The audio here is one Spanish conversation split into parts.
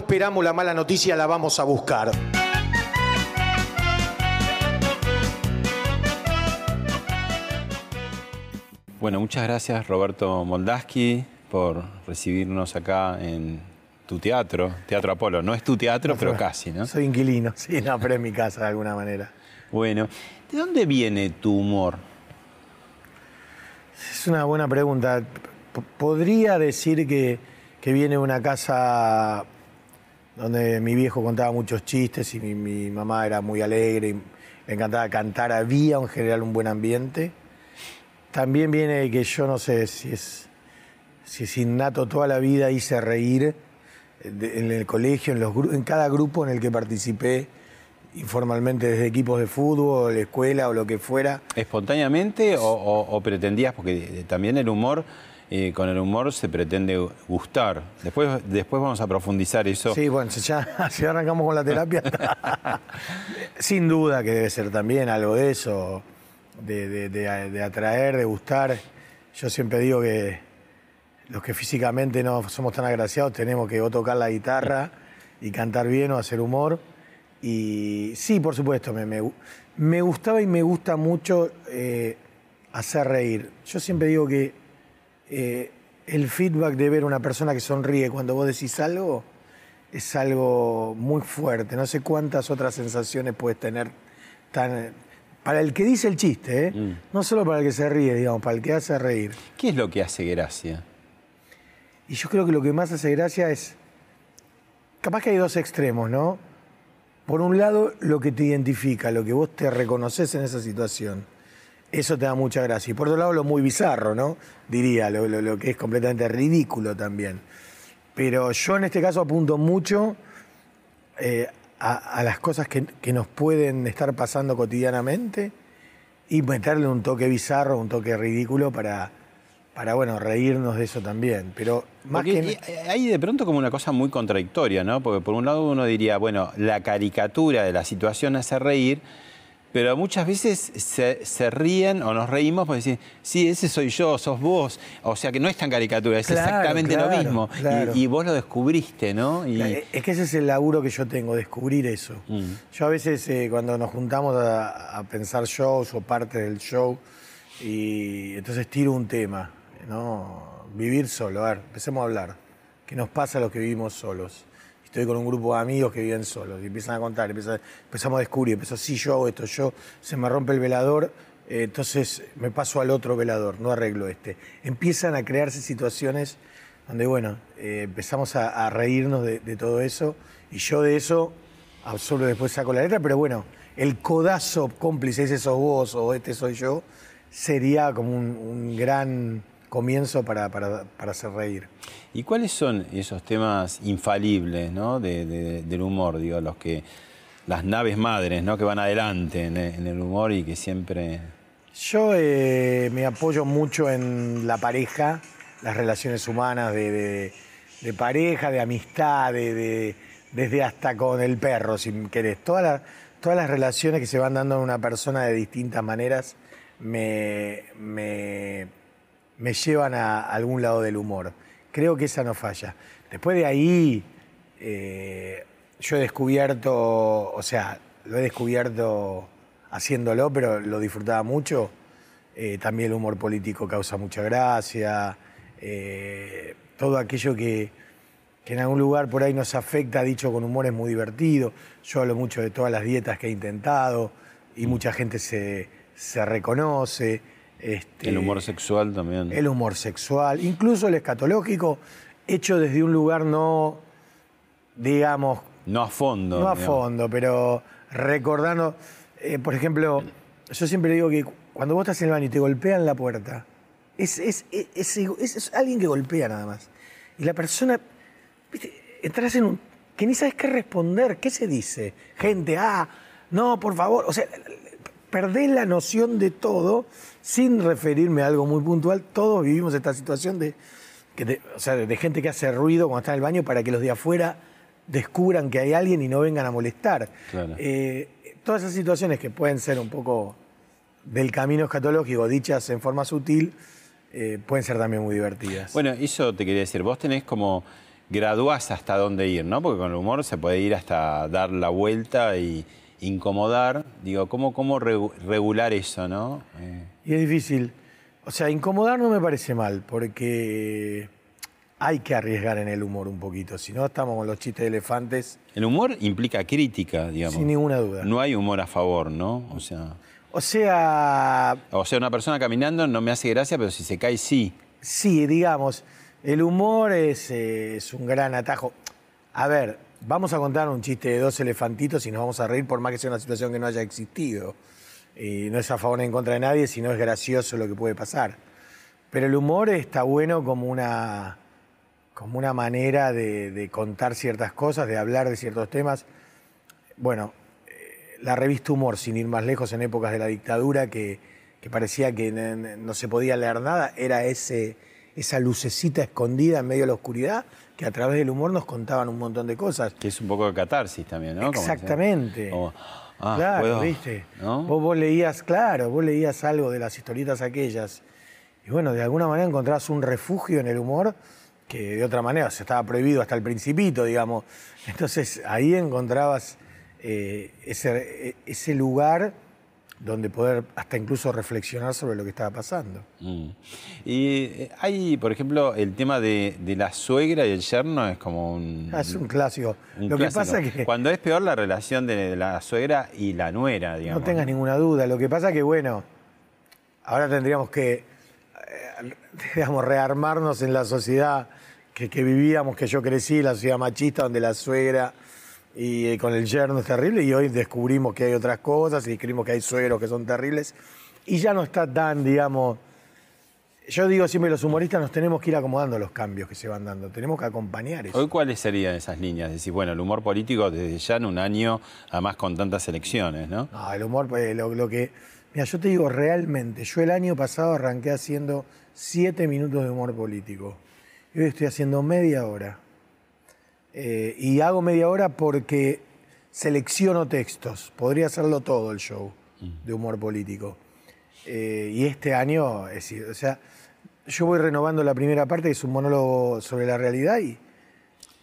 Esperamos la mala noticia, la vamos a buscar. Bueno, muchas gracias Roberto Moldaski por recibirnos acá en tu teatro, Teatro Apolo. No es tu teatro, pero casi, ¿no? Soy inquilino, sí, no, pero es mi casa de alguna manera. Bueno, ¿de dónde viene tu humor? Es una buena pregunta. P- podría decir que, que viene de una casa donde mi viejo contaba muchos chistes y mi, mamá era muy alegre y le encantaba cantar. Había en general un buen ambiente. También viene que yo no sé si es, si es innato toda la vida hice reír en el colegio, en, los, en cada grupo en el que participé informalmente desde equipos de fútbol, escuela o lo que fuera. ¿Espontáneamente o, o- o pretendías? Porque eh, también el humor, eh, con el humor se pretende gustar. Después, después vamos a profundizar eso. Sí, bueno, si ya, arrancamos con la terapia, sin duda que debe ser también algo de eso, de, atraer, de gustar. Yo siempre digo que los que físicamente no somos tan agraciados tenemos que o tocar la guitarra y cantar bien o hacer humor. Y sí, por supuesto, me gustaba y me gusta mucho eh, hacer reír. Yo siempre digo que eh, el feedback de ver una persona que sonríe cuando vos decís algo es algo muy fuerte. No sé cuántas otras sensaciones puedes tener tan... Para el que dice el chiste, ¿eh? Mm. no solo para el que se ríe, digamos, para el que hace reír. ¿Qué es lo que hace gracia? Y yo creo que lo que más hace gracia es... Capaz que hay dos extremos, ¿no? Por un lado, lo que te identifica, lo que vos te reconoces en esa situación. Eso te da mucha gracia. Y por otro lado, lo muy bizarro, ¿no? Diría, lo, lo- lo que es completamente ridículo también. Pero yo en este caso apunto mucho eh, a, a las cosas que, que nos pueden estar pasando cotidianamente y meterle un toque bizarro, un toque ridículo para, para bueno, reírnos de eso también. Pero más Porque que... hay de pronto como una cosa muy contradictoria, ¿no? Porque por un lado uno diría, bueno, la caricatura de la situación hace reír, pero muchas veces se, se ríen o nos reímos porque dicen, sí, ese soy yo, sos vos. O sea que no es tan caricatura, es Claro, exactamente lo mismo. Y- claro. Y, vos lo descubriste, ¿no? Y, Eh, Es que ese es el laburo que yo tengo, descubrir eso. Mm. Yo a veces eh, cuando nos juntamos a, a pensar shows o parte del show, y entonces tiro un tema, ¿no? Vivir solo, a ver, empecemos a hablar. ¿Qué nos pasa a los que vivimos solos? Estoy con un grupo de amigos que viven solos y empiezan a contar, empiezan- empezamos a descubrir, empezó, sí, yo hago esto, yo, se me rompe el velador, eh, entonces me paso al otro velador, no arreglo este. Empiezan a crearse situaciones donde, bueno, eh, empezamos a, reírnos de, de todo eso y yo de eso absorbo después saco la letra, pero bueno, el codazo cómplice, ese sos vos o este soy yo, sería como un, un gran comienzo para, para, para hacer reír. ¿Y cuáles son esos temas infalibles, ¿no? de- de- del humor, digo, los que las naves madres, ¿no? Que van adelante en el, humor y que siempre Yo eh, me apoyo mucho en la pareja, las relaciones humanas de, pareja, de amistad, de, de- desde hasta con el perro, si querés. Todas las, todas las relaciones que se van dando en una persona de distintas maneras me, me llevan a algún lado del humor. Creo que esa no falla. Después de ahí, eh, yo he descubierto, o sea, lo he descubierto haciéndolo, pero lo disfrutaba mucho. Eh, también el humor político causa mucha gracia. Eh, todo aquello que, que en algún lugar por ahí nos afecta, dicho con humor, es muy divertido. Yo hablo mucho de todas las dietas que he intentado y mucha gente se, se reconoce. Este, el humor sexual también. el humor sexual, incluso el escatológico, hecho desde un lugar no, digamos, No a fondo. no a digamos. fondo, pero recordando, eh, por ejemplo, yo siempre digo que cuando vos estás en el baño y te golpean la puerta, es, es, es, es- es- es alguien que golpea nada más. Y la persona, viste, entras en un... que ni sabes qué responder, ¿qué se dice? Gente, ah, no, por favor, o sea, perdés la noción de todo sin referirme a algo muy puntual. Todos vivimos esta situación de, que o sea, de gente que hace ruido cuando está en el baño para que los de afuera descubran que hay alguien y no vengan a molestar. Claro. Eh, todas esas situaciones que pueden ser un poco del camino escatológico, dichas en forma sutil, eh, pueden ser también muy divertidas. Bueno, eso te quería decir. Vos tenés como graduás hasta dónde ir, ¿no? Porque con el humor se puede ir hasta dar la vuelta y incomodar. Digo, ¿cómo, cómo regu- regular eso, no? Eh, Y es difícil. O sea, incomodar no me parece mal, porque hay que arriesgar en el humor un poquito. Si no, estamos con los chistes de elefantes, el humor implica crítica, digamos. sin ninguna duda. No hay humor a favor, ¿no? O sea, O sea, o sea, una persona caminando no me hace gracia, pero si se cae, sí. sí, digamos, el humor es, eh, es un gran atajo. A ver, vamos a contar un chiste de dos elefantitos y nos vamos a reír por más que sea una situación que no haya existido. Y no es a favor ni en contra de nadie, sino es gracioso lo que puede pasar. Pero el humor está bueno como una, como una manera de, contar ciertas cosas, de hablar de ciertos temas. Bueno, eh, la revista Humor, sin ir más lejos, en épocas de la dictadura, que, parecía que no se podía leer nada, era ese, esa lucecita escondida en medio de la oscuridad, que a través del humor nos contaban un montón de cosas. Que es un poco de catarsis también, ¿no? Exactamente. como, ah, claro, puedo, ¿viste? ¿no? Vos, vos leías, claro, vos leías algo de las historietas aquellas. Y bueno, de alguna manera encontrabas un refugio en el humor que de otra manera se estaba prohibido hasta el principito, digamos. Entonces ahí encontrabas eh, ese, ese lugar donde poder hasta incluso reflexionar sobre lo que estaba pasando. Mm. Y eh, hay, por ejemplo, el tema de, de la suegra y el yerno es como un... Ah, es un clásico. un lo clásico. que pasa es que... Cuando es peor la relación de la suegra y la nuera, digamos. No tengas ninguna duda. Lo que pasa que, bueno, ahora tendríamos que, eh, digamos, rearmarnos en la sociedad que, que vivíamos, que yo crecí, la sociedad machista, donde la suegra y eh, con el yerno es terrible, y hoy descubrimos que hay otras cosas y descubrimos que hay suegros que son terribles, y ya no está tan, digamos... Yo digo siempre, los humoristas nos tenemos que ir acomodando a los cambios que se van dando, tenemos que acompañar eso. Hoy, ¿cuáles serían esas líneas? Es decir, bueno, el humor político desde ya en un año, además con tantas elecciones, ¿no? No, el humor, pues, lo, lo que. Mira, yo te digo realmente, yo el año pasado arranqué haciendo siete minutos de humor político. Y hoy estoy haciendo media hora. Eh, y hago media hora porque selecciono textos. Podría hacerlo todo el show de humor político. Eh, y este año, es o sea, yo voy renovando la primera parte, que es un monólogo sobre la realidad, y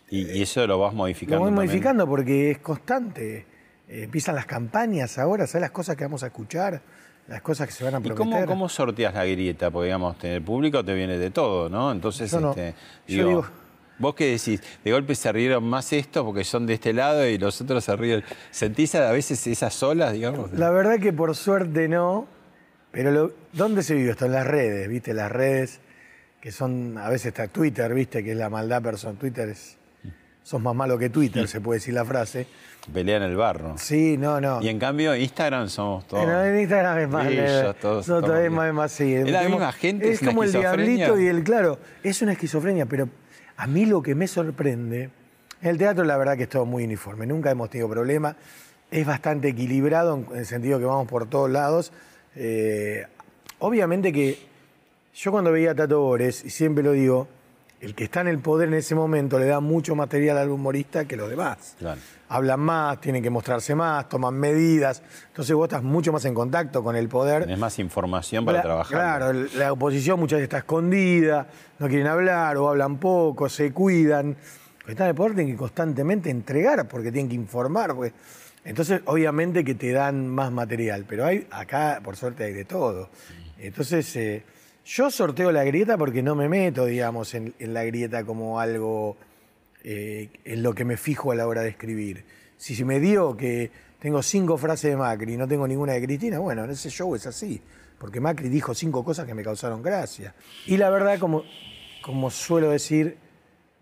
Y, y eso lo vas modificando. lo voy también. modificando porque es constante. Eh, empiezan las campañas ahora, ¿sabes las cosas que vamos a escuchar? Las cosas que se van a ¿Y prometer. cómo, cómo sorteas la grieta? Porque, digamos, el público te viene de todo, ¿no? Entonces, Yo no. este, Yo digo- ¿vos qué decís? De golpe se rieron más estos porque son de este lado y los otros se ríen. ¿Sentís a veces esas olas, digamos? La verdad que por suerte no, pero lo- ¿dónde se vive esto? En las redes, ¿viste? Las redes que son, a veces está Twitter, ¿viste? Que es la maldad persona. Twitter es, sos más malo que Twitter, se puede decir la frase. Pelean el barro. Sí, no, no. Y en cambio, Instagram somos todos. Pero en Instagram es más brillos, todos No, todavía es estamos más, más sí. ¿Es la misma gente? Es, ¿Es como el diablito y el, claro, es una esquizofrenia, pero a mí lo que me sorprende, en el teatro la verdad que es todo muy uniforme, nunca hemos tenido problema, es bastante equilibrado en, el sentido que vamos por todos lados. Eh, obviamente que yo cuando veía a Tato Bores, y siempre lo digo, el que está en el poder en ese momento le da mucho material al humorista que los demás Claro. hablan más, tienen que mostrarse más, toman medidas. Entonces vos estás mucho más en contacto con el poder. Tenés más información para trabajar. Claro, la oposición muchas veces está escondida, no quieren hablar o hablan poco, se cuidan. Los que están en el poder tienen que constantemente entregar porque tienen que informar. porque- Entonces, obviamente que te dan más material, pero hay acá, por suerte, hay de todo. Entonces, eh, yo sorteo la grieta porque no me meto, digamos, en, en la grieta como algo eh, en lo que me fijo a la hora de escribir. Si se me dio que tengo cinco frases de Macri y no tengo ninguna de Cristina, bueno, en ese show es así, porque Macri dijo cinco cosas que me causaron gracia. Y la verdad, como, como suelo decir,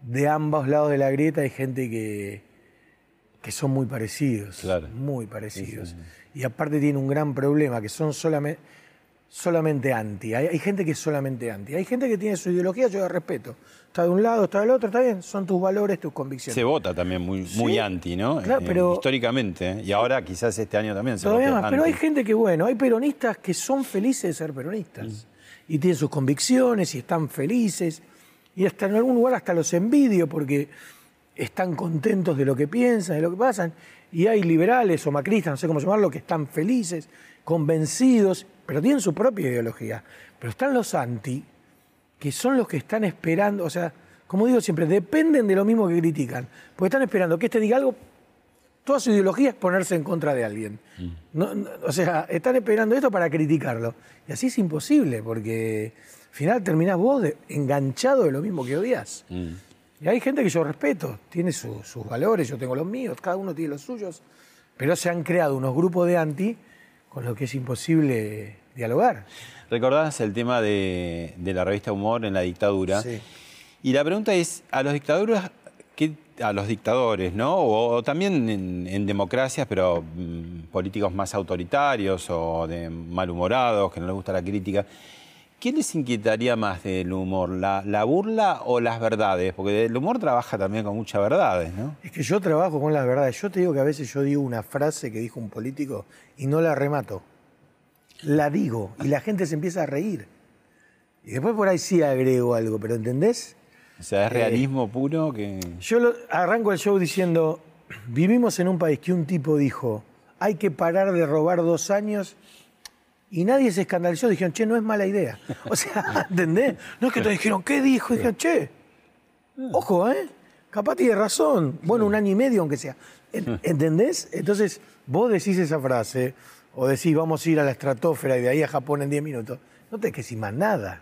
de ambos lados de la grieta hay gente que, que son muy parecidos. Claro. Muy parecidos. Y aparte tiene un gran problema, que son solamente, solamente anti. Hay, hay gente que es solamente anti. Hay gente que tiene su ideología, yo la respeto. Está de un lado, está del otro, está bien. Son tus valores, tus convicciones. Se vota también muy, muy Sí, anti, ¿no? claro, Eh, pero- históricamente. Y ahora quizás este año también se vota más, pero hay gente que, bueno, hay peronistas que son felices de ser peronistas. Y tienen sus convicciones y están felices. Y hasta en algún lugar hasta los envidio porque están contentos de lo que piensan, de lo que pasan. Y hay liberales o macristas, no sé cómo llamarlo, que están felices, convencidos, pero tienen su propia ideología. Pero están los anti, que son los que están esperando, o sea, como digo siempre, dependen de lo mismo que critican. Porque están esperando que este diga algo toda su ideología es ponerse en contra de alguien. No- no- o sea, están esperando esto para criticarlo. Y así es imposible, porque al final terminás vos de- enganchado de lo mismo que odias. Y hay gente que yo respeto, tiene su- sus valores, yo tengo los míos, cada uno tiene los suyos, pero se han creado unos grupos de anti con los que es imposible dialogar. Recordás el tema de, de la revista Humor en la dictadura. Sí. Y la pregunta es, a los dictadores, ¿qué- a los dictadores, ¿no? O, o también en, en democracias, pero mm, políticos más autoritarios o de malhumorados, que no les gusta la crítica. ¿Qué les inquietaría más del humor? ¿La, la burla o las verdades? Porque el humor trabaja también con muchas verdades, ¿no? Es que yo trabajo con las verdades. Yo te digo que a veces yo digo una frase que dijo un político y no la remato. La digo y la gente se empieza a reír. Y después por ahí sí agrego algo, pero ¿entendés? O sea, es realismo puro que... Yo lo- arranco el show diciendo, vivimos en un país que un tipo dijo, hay que parar de robar dos años y nadie se escandalizó, dijeron, che, no es mala idea. O sea, ¿entendés? No es que te dijeron, ¿qué dijo? Dijeron, che, ojo, ¿eh? Capaz tiene razón. Bueno, un año y medio, aunque sea. En- ¿Entendés? Entonces, vos decís esa frase, o decís, vamos a ir a la estratosfera y de ahí a Japón en 10 minutos. No te que decir más nada.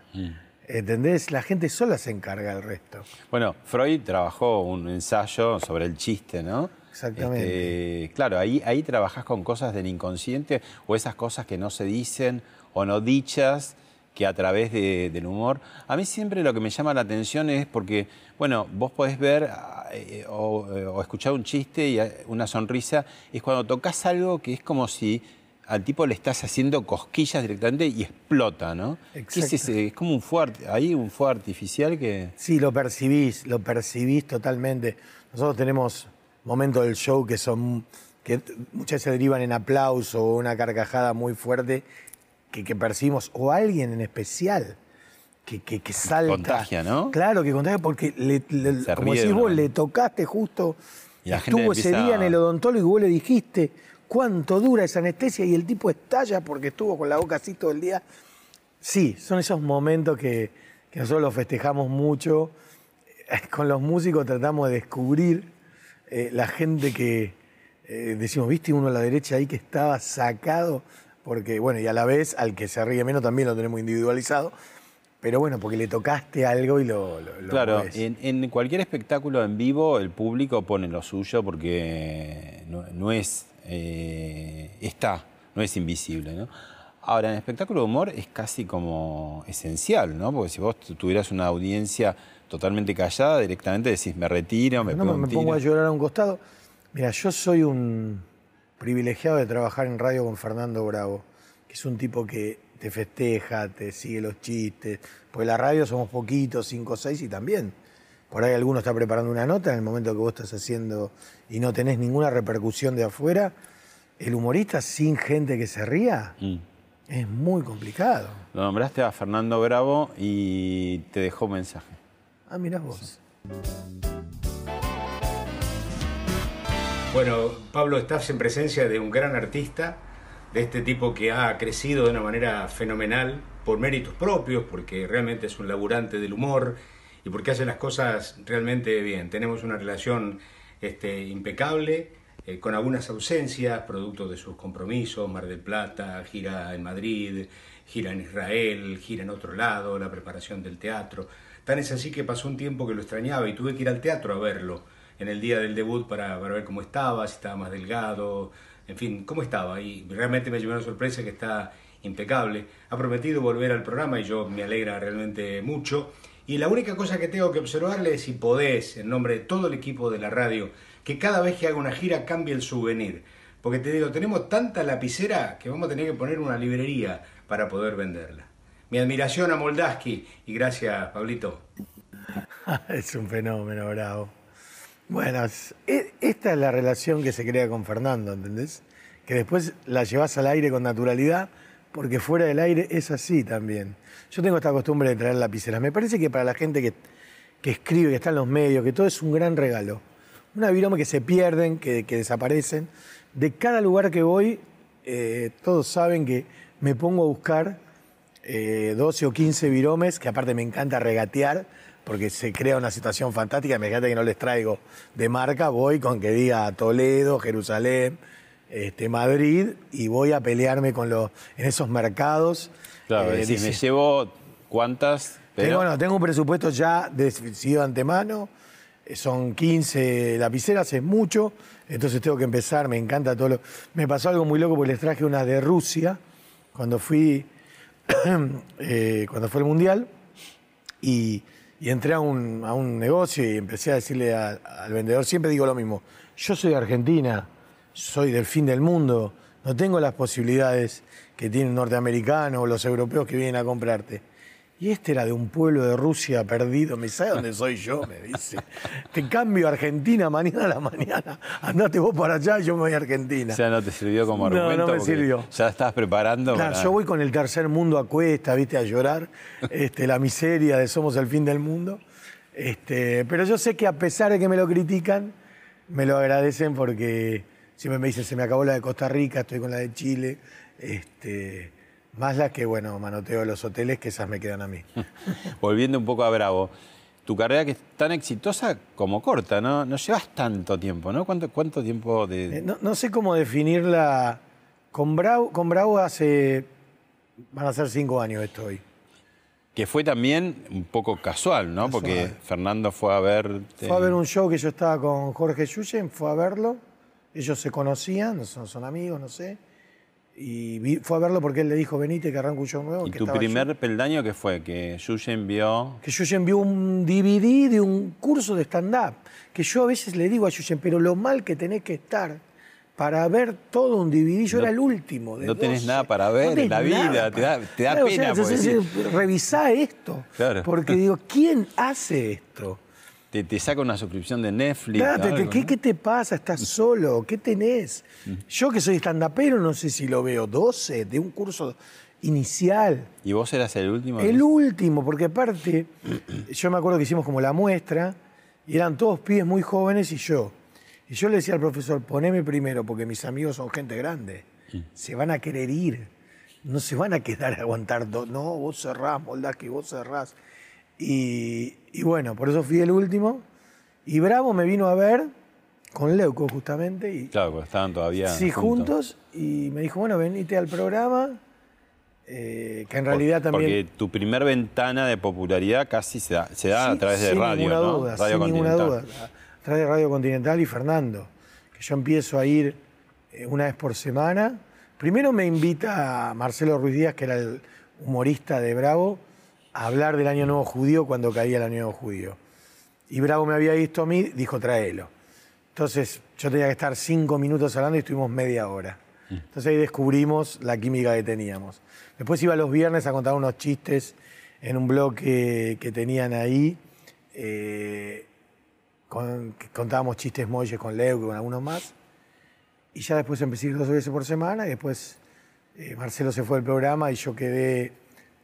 ¿Entendés? La gente sola se encarga del resto. Bueno, Freud trabajó un ensayo sobre el chiste, ¿no? Exactamente. Este, claro, ahí, ahí trabajás con cosas del inconsciente o esas cosas que no se dicen o no dichas que a través de- del humor. A mí siempre lo que me llama la atención es porque, bueno, vos podés ver eh, o, eh, o escuchar un chiste y eh, una sonrisa, es cuando tocas algo que es como si al tipo le estás haciendo cosquillas directamente y explota, ¿no? ¿Qué es, Exacto. es como un fuego, ahí un fuego artificial que... Sí, lo percibís, lo percibís totalmente. Nosotros tenemos momentos del show que son que muchas veces derivan en aplauso o una carcajada muy fuerte que, que percibimos, o alguien en especial que, que, que salta. Contagia, ¿no? Claro, que contagia porque, le- le- Se como decís vos, le tocaste justo, Y la gente estuvo ese empieza día en el odontólogo y vos le dijiste cuánto dura esa anestesia y el tipo estalla porque estuvo con la boca así todo el día. Sí, son esos momentos que, que nosotros los festejamos mucho. Con los músicos tratamos de descubrir eh, la gente que eh, decimos, viste uno a la derecha ahí que estaba sacado, porque bueno, y a la vez al que se ríe menos también lo tenemos individualizado, pero bueno, porque le tocaste algo y lo, lo, lo Claro, en, en cualquier espectáculo en vivo el público pone lo suyo porque no, no es, eh, está, no es invisible, ¿no? Ahora, en espectáculo de humor es casi como esencial, ¿no? Porque si vos tu- tuvieras una audiencia totalmente callada, directamente decís, me retiro, me no pego me, pongo a llorar a un costado. Mira, yo soy un privilegiado de trabajar en radio con Fernando Bravo, que es un tipo que te festeja, te sigue los chistes, porque la radio somos poquitos, cinco o seis, y también. Por ahí alguno está preparando una nota en el momento que vos estás haciendo y no tenés ninguna repercusión de afuera. El humorista sin gente que se ría Mm. es muy complicado. Lo nombraste a Fernando Bravo y te dejó un mensaje. Ah, vos. Bueno, Pablo, estás en presencia de un gran artista, de este tipo que ha crecido de una manera fenomenal por méritos propios, porque realmente es un laburante del humor y porque hace las cosas realmente bien. Tenemos una relación este, impecable, eh, con algunas ausencias, producto de sus compromisos, Mar del Plata, gira en Madrid, gira en Israel, gira en otro lado, la preparación del teatro. Tan es así que pasó un tiempo que lo extrañaba y tuve que ir al teatro a verlo en el día del debut para, para ver cómo estaba, si estaba más delgado, en fin, cómo estaba. Y realmente me llevó una sorpresa que está impecable. Ha prometido volver al programa y yo me alegra realmente mucho. Y la única cosa que tengo que observarle es si podés, en nombre de todo el equipo de la radio, que cada vez que haga una gira cambie el souvenir. Porque te digo, tenemos tanta lapicera que vamos a tener que poner una librería para poder venderla. Mi admiración a Moldaski y gracias, Pablito. es un fenómeno, bravo. Bueno, e, esta es la relación que se crea con Fernando, ¿entendés? Que después la llevas al aire con naturalidad, porque fuera del aire es así también. Yo tengo esta costumbre de traer lapiceras. Me parece que para la gente que, que escribe, que está en los medios, que todo es un gran regalo. Una virome que se pierden, que, desaparecen. De cada lugar que voy, eh, todos saben que me pongo a buscar 12 eh, o 15 viromes, que aparte me encanta regatear, porque se crea una situación fantástica. Me encanta que no les traigo de marca, voy con que diga Toledo, Jerusalén, este, Madrid, y voy a pelearme con los, en esos mercados. Claro, eh, me llevo cuántas. Tengo, bueno, tengo un presupuesto ya decidido de antemano, eh, son 15 lapiceras, es mucho, entonces tengo que empezar, me encanta todo lo... Me pasó algo muy loco porque les traje una de Rusia, cuando fui Eh, cuando fue el Mundial y, entré a un, negocio y empecé a decirle al vendedor, siempre digo lo mismo, yo soy de Argentina, soy del fin del mundo, no tengo las posibilidades que tienen norteamericanos o los europeos que vienen a comprarte. Y este era de un pueblo de Rusia perdido. ¿Me sabe dónde soy yo? Me dice. Te cambio a Argentina mañana a la mañana. Andate vos para allá y yo me voy a Argentina. O sea, no te sirvió como argumento. No, no me sirvió. Ya estás preparando. Claro, yo voy con el tercer mundo a cuesta, viste, a llorar. Este, la miseria de somos el fin del mundo. Este, pero yo sé que a pesar de que me lo critican, me lo agradecen porque siempre me dicen, se me acabó la de Costa Rica, estoy con la de Chile. Este, más las que, bueno, manoteo de los hoteles, que esas me quedan a mí. Volviendo un poco a Bravo, tu carrera que es tan exitosa como corta, ¿no? No llevas tanto tiempo, ¿no? ¿Cuánto, cuánto tiempo de...? Eh, no, sé cómo definirla. Con Bravo, con Bravo hace... van a ser cinco años estoy. Que fue también un poco casual, ¿no? Porque Fernando fue a ver... Fue a ver un show que yo estaba con Jorge Yuyen, fue a verlo. Ellos se conocían, son, son amigos, no sé y fue a verlo porque él le dijo, venite que arranco un show nuevo. ¿Y tu primer peldaño qué fue? Que Yuyen vio... Que Yuyen vio un DVD de un curso de stand-up. Que yo a veces le digo a Yuyen, pero lo mal que tenés que estar para ver todo un DVD. Yo era el último. no tenés nada para ver en la vida, te da, te da pena. revisá esto. Porque digo, ¿quién hace esto? Te, saca una suscripción de Netflix. ¿qué, te pasa? ¿Estás solo? ¿Qué tenés? Yo que soy estandapero, no sé si lo veo 12 de un curso inicial. ¿Y vos eras el último? El último, porque aparte, yo me acuerdo que hicimos como la muestra y eran todos pibes muy jóvenes y yo. Y yo le decía al profesor, poneme primero, porque mis amigos son gente grande. Se van a querer ir. No se van a quedar a aguantar dos. No, vos cerrás, Moldaski, vos cerrás. Y, bueno, por eso fui el último. Y Bravo me vino a ver con Leuco justamente. Y, claro, porque estaban todavía. Sí, juntos. Y me dijo, bueno, venite al programa. Eh, que en realidad también. Porque tu primer ventana de popularidad casi se da, se da a través de radio, ¿no? Duda, radio sin ninguna duda. A través de Radio Continental y Fernando. Que yo empiezo a ir eh, una vez por semana. Primero me invita Marcelo Ruiz Díaz, que era el humorista de Bravo hablar del Año Nuevo Judío cuando caía el Año Nuevo Judío. Y Bravo me había visto a mí, dijo, tráelo. Entonces yo tenía que estar cinco minutos hablando y estuvimos media hora. Entonces ahí descubrimos la química que teníamos. Después iba los viernes a contar unos chistes en un blog que, tenían ahí. Eh, contábamos chistes molles con Leo y con algunos más. Y ya después empecé a ir dos veces por semana y después eh, Marcelo se fue del programa y yo quedé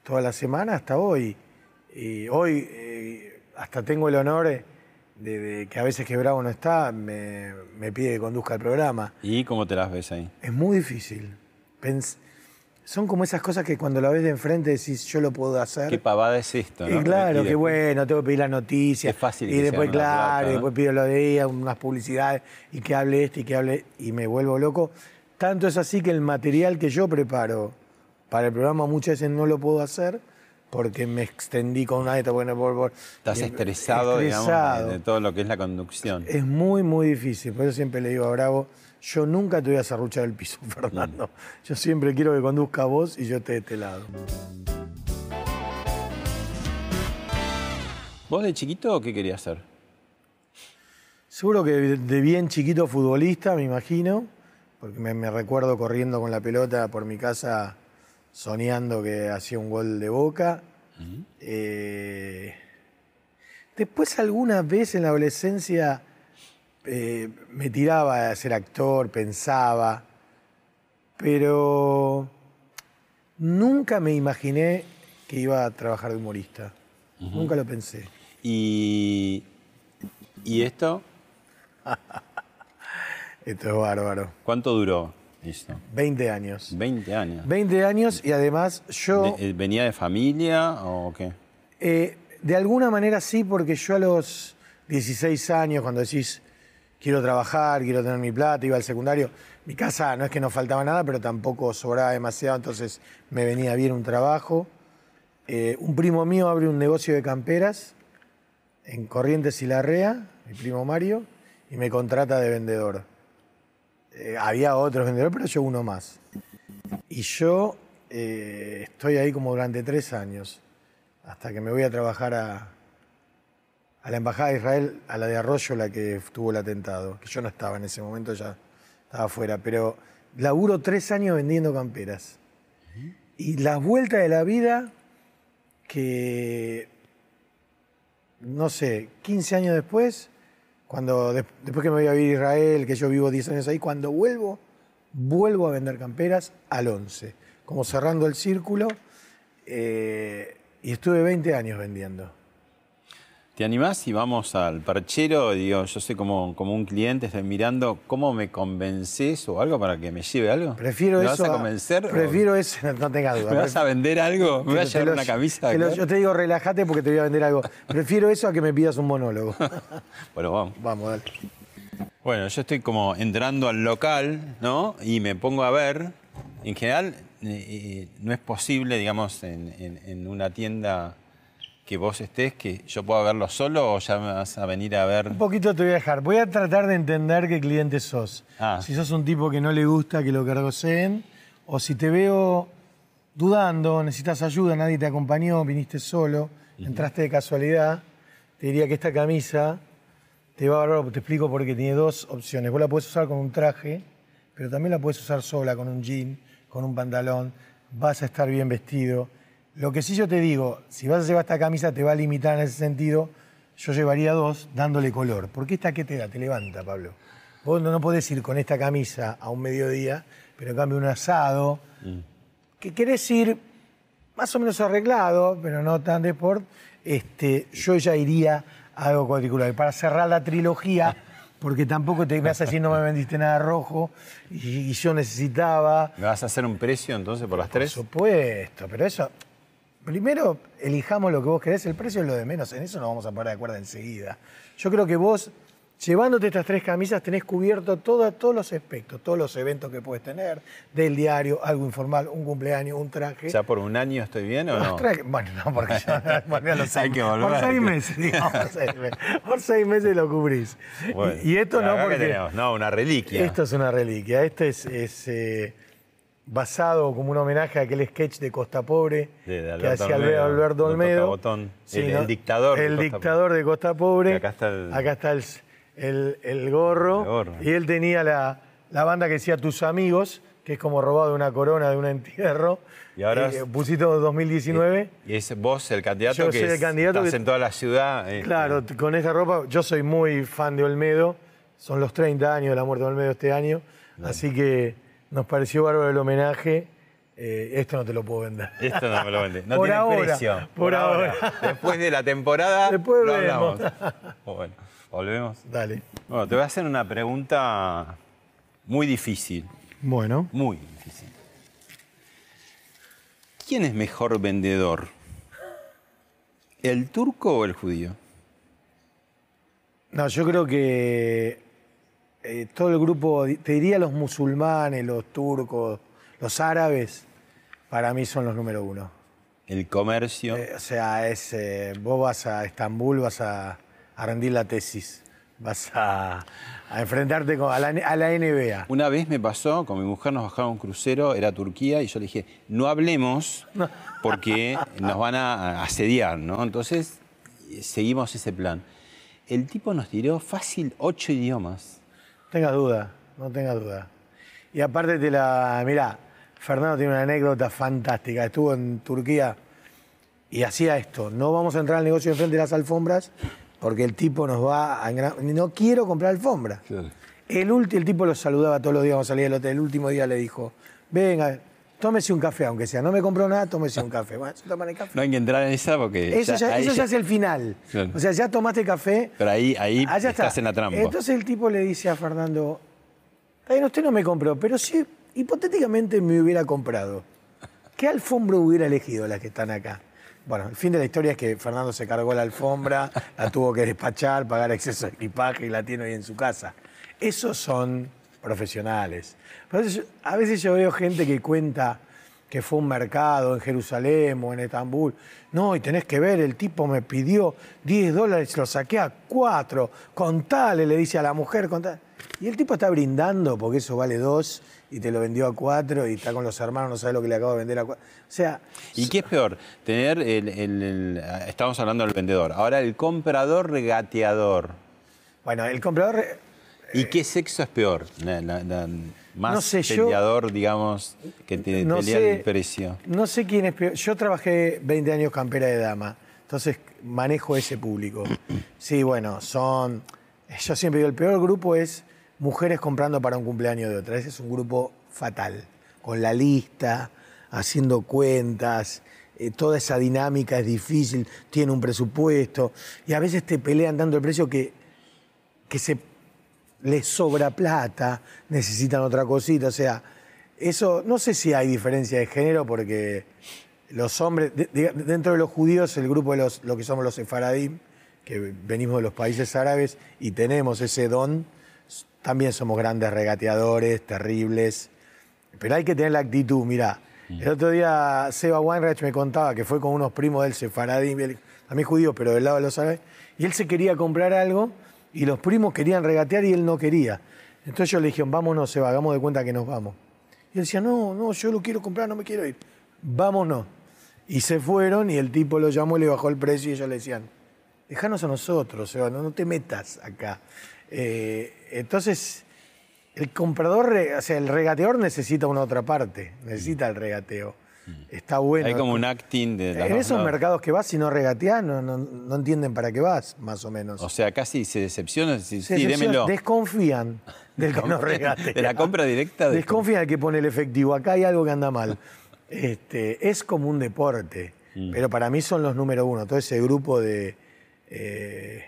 toda la semana hasta hoy. Y hoy eh, hasta tengo el honor de, que a veces que Bravo no está, me, pide que conduzca el programa. ¿Y cómo te las ves ahí? Es muy difícil. son como esas cosas que cuando la ves de enfrente decís, yo lo puedo hacer. Qué pavada es esto, ¿no? Y claro, qué bueno, tengo que pedir las noticias. Es fácil. Y después, claro, y después pido lo de ella, unas publicidades, y que hable este y que hable, y me vuelvo loco. Tanto es así que el material que yo preparo para el programa muchas veces no lo puedo hacer porque me extendí con una dieta. Bueno, por, Estás estresado, digamos, de, todo lo que es la conducción. Es muy, muy difícil. Por eso siempre le digo a Bravo, yo nunca te voy a serruchar el piso, Fernando. Yo siempre quiero que conduzca vos y yo esté de este lado. ¿Vos de chiquito qué querías ser? Seguro que de bien chiquito futbolista, me imagino, porque me recuerdo corriendo con la pelota por mi casa soñando que hacía un gol de boca. Eh, después alguna vez en la adolescencia eh, me tiraba a ser actor, pensaba, pero nunca me imaginé que iba a trabajar de humorista. Nunca lo pensé. ¿Y, y esto? Esto es bárbaro. ¿Cuánto duró esto? 20 años. 20 años. 20 años y además yo... De- eh, ¿Venía de familia o qué? Eh, de alguna manera sí, porque yo a los 16 años, cuando decís quiero trabajar, quiero tener mi plata, iba al secundario, mi casa no es que no faltaba nada, pero tampoco sobraba demasiado, entonces me venía bien un trabajo. Eh, un primo mío abre un negocio de camperas en Corrientes y Larrea, mi primo Mario, y me contrata de vendedor. Eh, había otros vendedores, pero yo uno más. Y yo eh, estoy ahí como durante tres años, hasta que me voy a trabajar a, a la Embajada de Israel, a la de Arroyo, la que tuvo el atentado, que yo no estaba en ese momento, ya estaba afuera, pero laburo tres años vendiendo camperas. Y la vuelta de la vida que, no sé, 15 años después, cuando des- después que me voy a vivir a Israel, que yo vivo 10 años ahí, cuando vuelvo, vuelvo a vender camperas al 11, como cerrando el círculo, eh, y estuve 20 años vendiendo. ¿Te animás si vamos al perchero? Digo, yo sé como, como un cliente, estoy mirando, ¿cómo me convences o algo para que me lleve algo? Prefiero ¿Me eso. vas a convencer? o Prefiero eso, no tengas duda. ¿Me vas a vender algo? ¿Me vas a llevar una camisa? te lo- yo te digo, relájate porque te voy a vender algo. Prefiero eso a que me pidas un monólogo. Bueno, vamos. Vamos, dale. Bueno, yo estoy como entrando al local, ¿no? Y me pongo a ver. En general, eh, eh, no es posible, digamos, en, en- en una tienda que vos estés, que yo pueda verlo solo o ya me vas a venir a ver. Un poquito te voy a dejar. Voy a tratar de entender qué cliente sos. Ah. Si sos un tipo que no le gusta que lo cargoseen, o si te veo dudando, necesitas ayuda, nadie te acompañó, viniste solo, entraste de casualidad, te diría que esta camisa te va a bárbaro, te explico porque tiene dos opciones. Vos la puedes usar con un traje, pero también la puedes usar sola, con un jean, con un pantalón, vas a estar bien vestido. Lo que sí yo te digo, si vas a llevar esta camisa te va a limitar en ese sentido, yo llevaría dos dándole color. Porque esta qué te da, te levanta, Pablo. Vos no, no podés ir con esta camisa a un mediodía, pero en cambio un asado, que querés ir más o menos arreglado, pero no tan de sport, este, yo ya iría a algo cuadricular. Para cerrar la trilogía, porque tampoco te vas a decir no me vendiste nada rojo, y, y yo necesitaba. ¿Me vas a hacer un precio entonces por las Por tres? supuesto, pero eso. Primero, elijamos lo que vos querés, el precio es lo de menos, en eso nos vamos a poner de acuerdo enseguida. Yo creo que vos, llevándote estas tres camisas, tenés cubierto toda- todos los aspectos, todos los eventos que puedes tener, del diario, algo informal, un cumpleaños, un traje. ¿Ya por un año estoy bien o no? bueno, no, porque ya volví a los Hay seis, que volver, por seis meses, digamos, por seis meses. Por seis meses lo cubrís. Bueno, y, y esto no, porque tenemos? No, una reliquia. esto es una reliquia. Este es, es, eh, basado como un homenaje a aquel sketch de Costa Pobre De- de que hacía Olmedo, Alberto Olmedo. Tocabotón. El- el dictador de El Costa dictador de Costa Pobre. Acá está el- Acá está el, el- el gorro. El gorro. Y él tenía la, la banda que decía Tus Amigos, que es como robado de una corona de un entierro. Y ahora Eh, Pusito 2019. Y es vos el candidato Yo que soy el es- candidato estás que- en toda la ciudad. eh, Claro, t- con esa ropa, yo soy muy fan de Olmedo, son los 30 años de la muerte de Olmedo este año, así que nos pareció bárbaro el homenaje. Eh, esto no te lo puedo vender. Esto no me lo vende. No Por tiene ahora, precio. por ahora. Después de la temporada. Después lo vemos. hablamos. Bueno, volvemos. Dale. Bueno, te voy a hacer una pregunta muy difícil. Bueno, Muy difícil. ¿Quién es mejor vendedor? ¿El turco o el judío? no, yo creo que eh, todo el grupo, te diría los musulmanes, los turcos, los árabes, para mí son los número uno. El comercio. Eh, o sea, es, eh, vos vas a Estambul, vas a, a rendir la tesis. vas a, a enfrentarte con- a, la, a la NBA. Una vez me pasó, con mi mujer nos bajaron un crucero, era Turquía, y yo le dije, no hablemos porque nos van a asediar, ¿no? Entonces, seguimos ese plan. El tipo nos tiró fácil ocho idiomas. No tengas duda, no tengas duda. Y aparte te la. Mirá, Fernando tiene una anécdota fantástica. Estuvo en Turquía y hacía esto. No vamos a entrar al negocio enfrente de las alfombras porque el tipo nos va a. No quiero comprar alfombra. El, ulti- el tipo lo saludaba todos los días cuando salía del hotel. El último día le dijo: Venga, tómese un café, aunque sea. No me compró nada, tómese un café. Bueno, se toman el café. No hay que entrar en esa porque... Eso, ya, ahí eso ya es el final. Claro. O sea, ya tomaste café. Pero ahí, ahí Ah, estás está. en la trampa. Entonces el tipo le dice a Fernando, "Está bien, usted no me compró, pero si hipotéticamente me hubiera comprado, ¿qué alfombra hubiera elegido las que están acá? Bueno, el fin de la historia es que Fernando se cargó la alfombra, la tuvo que despachar, pagar exceso de equipaje y la tiene hoy en su casa. Esos son profesionales. A veces yo veo gente que cuenta que fue un mercado en Jerusalén o en Estambul. No, y tenés que ver, el tipo me pidió 10 dólares, lo saqué a 4, contale, le dice a la mujer, contale. Y el tipo está brindando porque eso vale 2 y te lo vendió a 4 y está con los hermanos, no sabe lo que le acabo de vender a 4. O sea, ¿Y qué es peor? Tener el, el- el- Estamos hablando del vendedor. Ahora, el comprador regateador. bueno, el comprador ¿Y qué sexo es peor? La- la- la- más No sé, yo- peleador, digamos, que te no pelea sé, el precio. No sé quién es peor. Yo trabajé 20 años campera de dama, entonces manejo ese público. Sí, bueno, son. Yo siempre digo, el peor grupo es mujeres comprando para un cumpleaños de otra. Ese es un grupo fatal, con la lista, haciendo cuentas. eh, toda esa dinámica es difícil, tiene un presupuesto y a veces te pelean dando el precio que, que se les sobra plata, necesitan otra cosita, o sea, eso, no sé si hay diferencia de género porque los hombres, de- de- dentro de los judíos, el grupo de los, lo que somos los sefaradim, que venimos de los países árabes y tenemos ese don, también somos grandes regateadores, terribles, pero hay que tener la actitud, mira. El otro día Seba Weinreich me contaba que fue con unos primos del sefaradim, también judíos, pero del lado de los árabes, y él se quería comprar algo y los primos querían regatear y él no quería. Entonces yo le dije, vámonos, Seba, hagamos de cuenta que nos vamos. Y él decía, no, no, yo lo quiero comprar, no me quiero ir. Vámonos. Y se fueron y el tipo lo llamó y le bajó el precio y ellos le decían, déjanos a nosotros, no, no te metas acá. Eh, entonces, el comprador, o sea, el regateador necesita una otra parte, necesita el regateo. Está bueno. Hay como un acting de En esos lados. mercados que vas, si no regateás, no, no, no entienden para qué vas, más o menos. O sea, casi se decepcionan. Sí, Se sí, decepcionan, démelo. Desconfían del que no regatea. De la compra directa. de- Desconfían del que pone el efectivo. Acá hay algo que anda mal. Este, es como un deporte, Mm. pero para mí son los número uno. Todo ese grupo de eh,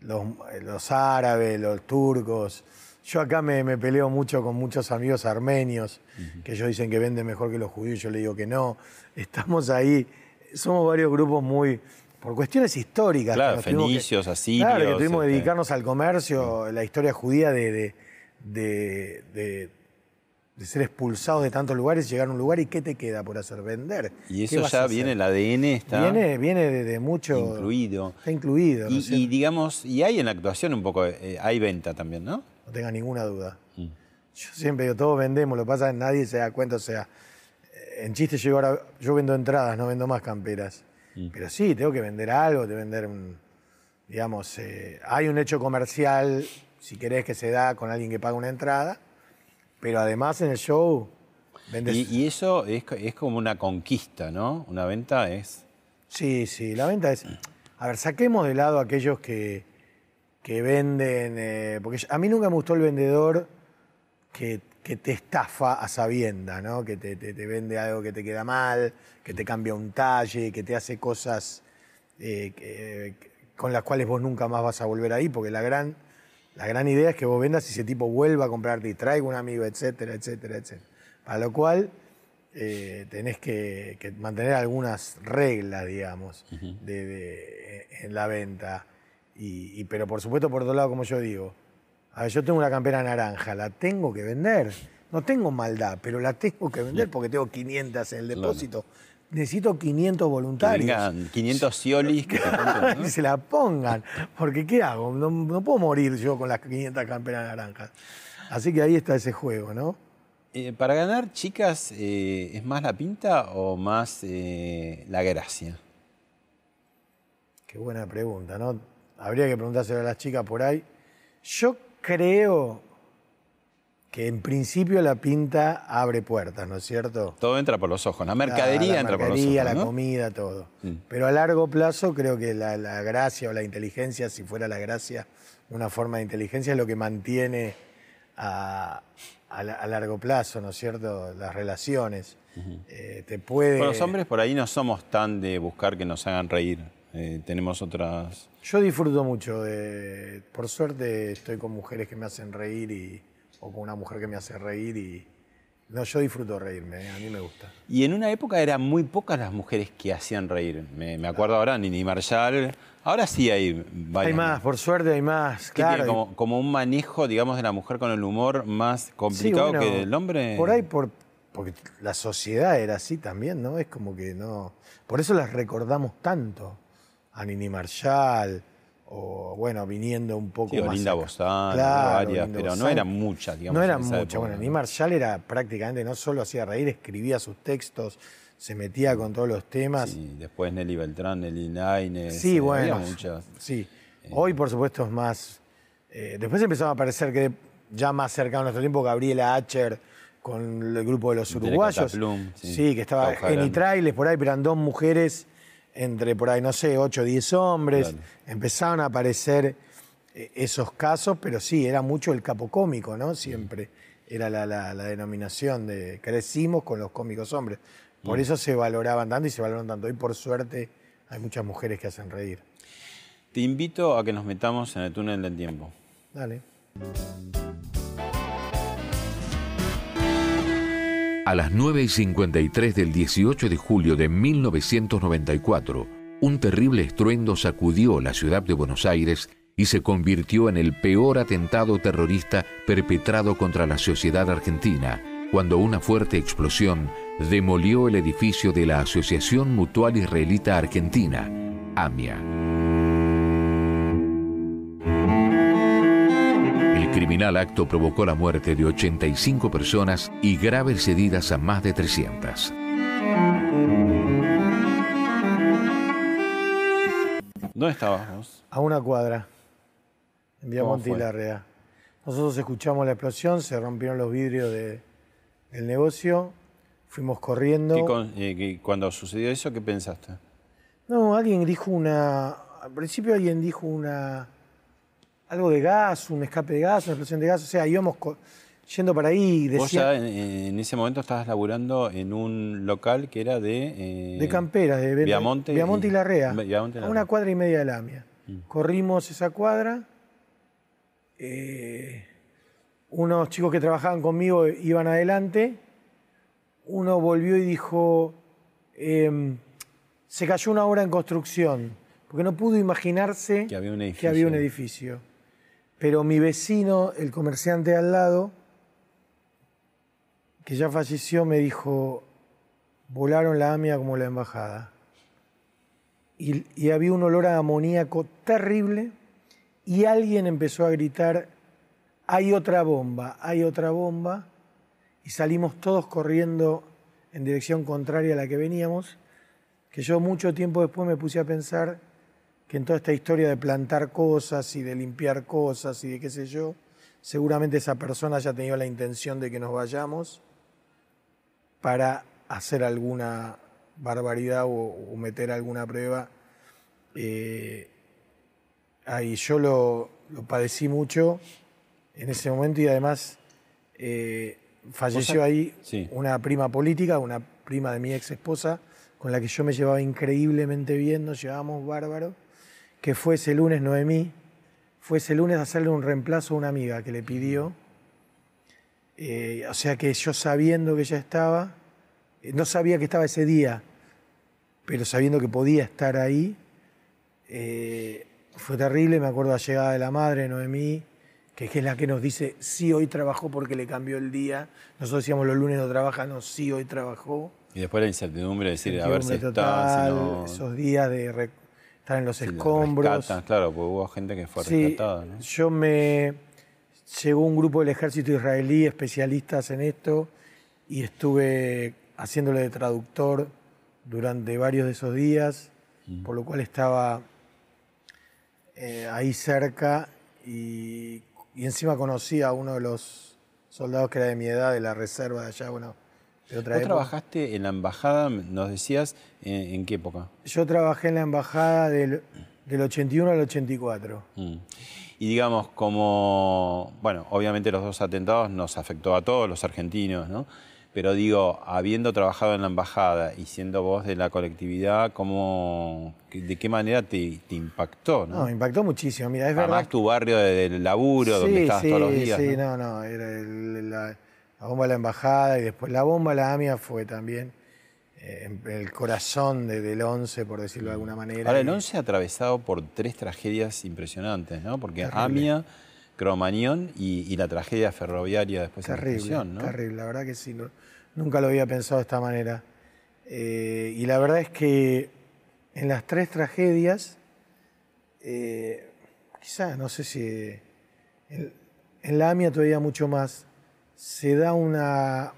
los, los árabes, los turcos. Yo acá me, me peleo mucho con muchos amigos armenios, que ellos dicen que venden mejor que los judíos, yo le digo que no. Estamos ahí, somos varios grupos muy, por cuestiones históricas. Claro, que que- fenicios, asirios, Claro, que tuvimos que este. dedicarnos al comercio, la historia judía de, de, de- de- de ser expulsados de tantos lugares, llegar a un lugar y ¿qué te queda por hacer? Vender. Y ¿Qué eso ya viene, el ADN está Viene, viene de, de mucho... incluido. Está incluido, ¿no Y, cierto? y digamos, y hay en la actuación un poco, eh, hay venta también, ¿no? No tenga ninguna duda. Mm. Yo siempre digo, todos vendemos, lo que pasa es que nadie se da cuenta, o sea, eh, en chiste yo ahora, yo vendo entradas, no vendo más camperas. Mm. Pero sí, tengo que vender algo, te vender un, digamos, eh, hay un hecho comercial, si querés, que se da con alguien que paga una entrada, pero además en el show vendes... Y, y eso es, es como una conquista, ¿no? Una venta es... Sí, sí, la venta es... A ver, saquemos de lado aquellos que, que venden... eh, porque a mí nunca me gustó el vendedor que, que te estafa a sabienda, ¿no? Que te, te- te vende algo que te queda mal, que te cambia un talle, que te hace cosas eh, que- con las cuales vos nunca más vas a volver ahí, porque la gran, la gran idea es que vos vendas y ese tipo vuelva a comprarte y traiga un amigo, etcétera, etcétera, etcétera. Para lo cual eh, tenés que, que mantener algunas reglas, digamos, de- de- en la venta. Y, y- pero por supuesto, por otro lado, como yo digo, a ver, yo tengo una campera naranja, la tengo que vender. No tengo maldad, pero la tengo que vender porque tengo 500 en el depósito. necesito 500 voluntarios. Vengan 500 ciolis que pongan, ¿no? se la pongan. Porque ¿qué hago? No, no puedo morir yo con las 500 camperas naranjas. Así que ahí está ese juego, ¿no? Eh, para ganar, chicas, eh, ¿es más la pinta o más eh, la gracia? Qué buena pregunta, ¿no? Habría que preguntárselo a las chicas por ahí. Yo creo que en principio la pinta abre puertas, ¿no es cierto? Todo entra por los ojos. La mercadería la, entra mercadería, por los ojos. la ¿no? comida, todo. Mm. Pero a largo plazo creo que la, la gracia o la inteligencia, si fuera la gracia una forma de inteligencia, es lo que mantiene a, a la- a largo plazo, ¿no es cierto? Las relaciones. Eh, te puede. Con los hombres por ahí no somos tan de buscar que nos hagan reír. Eh, tenemos otras. Yo disfruto mucho de. Por suerte estoy con mujeres que me hacen reír y. o con una mujer que me hace reír y. No, yo disfruto reírme, ¿eh? a mí me gusta. Y en una época eran muy pocas las mujeres que hacían reír. Me, me acuerdo ahora, Nini Marshall. Ahora sí hay varias. Hay más, por suerte hay más, tiene claro. como, como un manejo, digamos, de la mujer con el humor más Sí, complicado bueno, que del hombre. Por ahí, por, porque la sociedad era así también, ¿no? Es como que no. Por eso las recordamos tanto. A Nini Marshall, o bueno, viniendo un poco Sí, o más. Linda. Bozán, Claro, varias, Linda pero no eran muchas, digamos. No eran muchas. época, Bueno, ¿no? Nini Marshall era prácticamente, no solo hacía reír, escribía sus textos, se metía con todos los temas. Sí, después Nelly Beltrán, Nelly Lainez. Sí, eh, bueno. había muchas. Sí. Hoy, por supuesto, es más. eh, después empezaron a aparecer que ya más cercano a nuestro tiempo, Gabriela Acher con el grupo de los uruguayos. Cataplum, sí. sí. que estaba en Grande. Itrailes, por ahí, pero eran dos mujeres entre por ahí, no sé, 8 o 10 hombres. Claro. Empezaron a aparecer eh, esos casos, pero sí, era mucho el capo cómico, ¿no? Siempre era la, la- la denominación de crecimos con los cómicos hombres. Por eso se valoraban tanto y se valoran tanto. Hoy, por suerte, hay muchas mujeres que hacen reír. Te invito a que nos metamos en el túnel del tiempo. Dale. A las 9 y 53 del 18 de julio de 1994, un terrible estruendo sacudió la ciudad de Buenos Aires y se convirtió en el peor atentado terrorista perpetrado contra la sociedad argentina, cuando una fuerte explosión demolió el edificio de la Asociación Mutual Israelita Argentina, AMIA. Criminal acto provocó la muerte de 85 personas y graves heridas a más de 300. ¿Dónde estabas vos? A una cuadra, en Viamonte y? Larrea. Nosotros escuchamos la explosión, se rompieron los vidrios de- del negocio, fuimos corriendo. ¿Qué con- qué- cuando sucedió eso, ¿qué pensaste? No, alguien dijo una. Al principio alguien dijo una. Algo de gas, un escape de gas, una explosión de gas. O sea, íbamos yendo para ahí y Vos decía. ya en, en ese momento estabas laburando en un local que era de... eh, De camperas, de Viamonte Viamonte y, y- Larrea. Viamonte a una cuadra y media de la AMIA. Corrimos esa cuadra. eh, unos chicos que trabajaban conmigo iban adelante. Uno volvió y dijo: em, Se cayó una obra en construcción. Porque no pudo imaginarse Que había un que había un edificio. Pero mi vecino, el comerciante al lado, que ya falleció, me dijo, volaron la AMIA como la embajada. Y, y había un olor a amoníaco terrible y alguien empezó a gritar, hay otra bomba, hay otra bomba. Y salimos todos corriendo en dirección contraria a la que veníamos, que yo mucho tiempo después me puse a pensar que en toda esta historia de plantar cosas y de limpiar cosas y de qué sé yo, seguramente esa persona haya tenido la intención de que nos vayamos para hacer alguna barbaridad o, o meter alguna prueba. Eh, ahí yo lo, lo padecí mucho en ese momento y además eh, falleció ahí Sí. una prima política, una prima de mi ex esposa, con la que yo me llevaba increíblemente bien, nos llevábamos bárbaro, que fue ese lunes Noemí, fue ese lunes a hacerle un reemplazo a una amiga que le pidió. Eh, o sea que yo sabiendo que ella estaba, eh, no sabía que estaba ese día, pero sabiendo que podía estar ahí, eh, fue terrible. Me acuerdo la llegada de la madre, Noemí, que es la que nos dice, sí, hoy trabajó porque le cambió el día. Nosotros decíamos los lunes no trabaja, no, sí, hoy trabajó. Y después la incertidumbre de decir, a ver si está, si no... esos días de estar en los escombros. rescatan, claro, porque hubo gente que fue Sí, rescatada, ¿no? yo me llegó un grupo del ejército israelí especialistas en esto y estuve haciéndole de traductor durante varios de esos días, Mm. por lo cual estaba eh, ahí cerca y, y encima conocí a uno de los soldados que era de mi edad, de la reserva de allá, bueno, de otra Vos época. trabajaste en la embajada, nos decías, ¿en, en qué época? Yo trabajé en la embajada del, del 81 al 84. Mm. Y digamos, como, bueno, obviamente los dos atentados nos afectó a todos los argentinos, ¿no? Pero digo, habiendo trabajado en la embajada y siendo vos de la colectividad, ¿cómo, ¿de qué manera te, te impactó? ¿no? Impactó muchísimo. Mira, es Además, verdad. tu barrio de- del laburo, donde estabas sí, todos los días. Sí, ¿no? no, no, era el- la, la bomba de la embajada y después la bomba de la AMIA fue también eh, el corazón de- del 11, por decirlo de alguna manera. Ahora, el Y- 11 atravesado por tres tragedias impresionantes, ¿no? Porque Terrible. AMIA, Cromañón y, y la tragedia ferroviaria después en la ¿no? terrible, la verdad que sí, no- nunca lo había pensado de esta manera. Eh, y la verdad es que en las tres tragedias, eh, quizás, no sé si en, en la AMIA todavía mucho más, se da una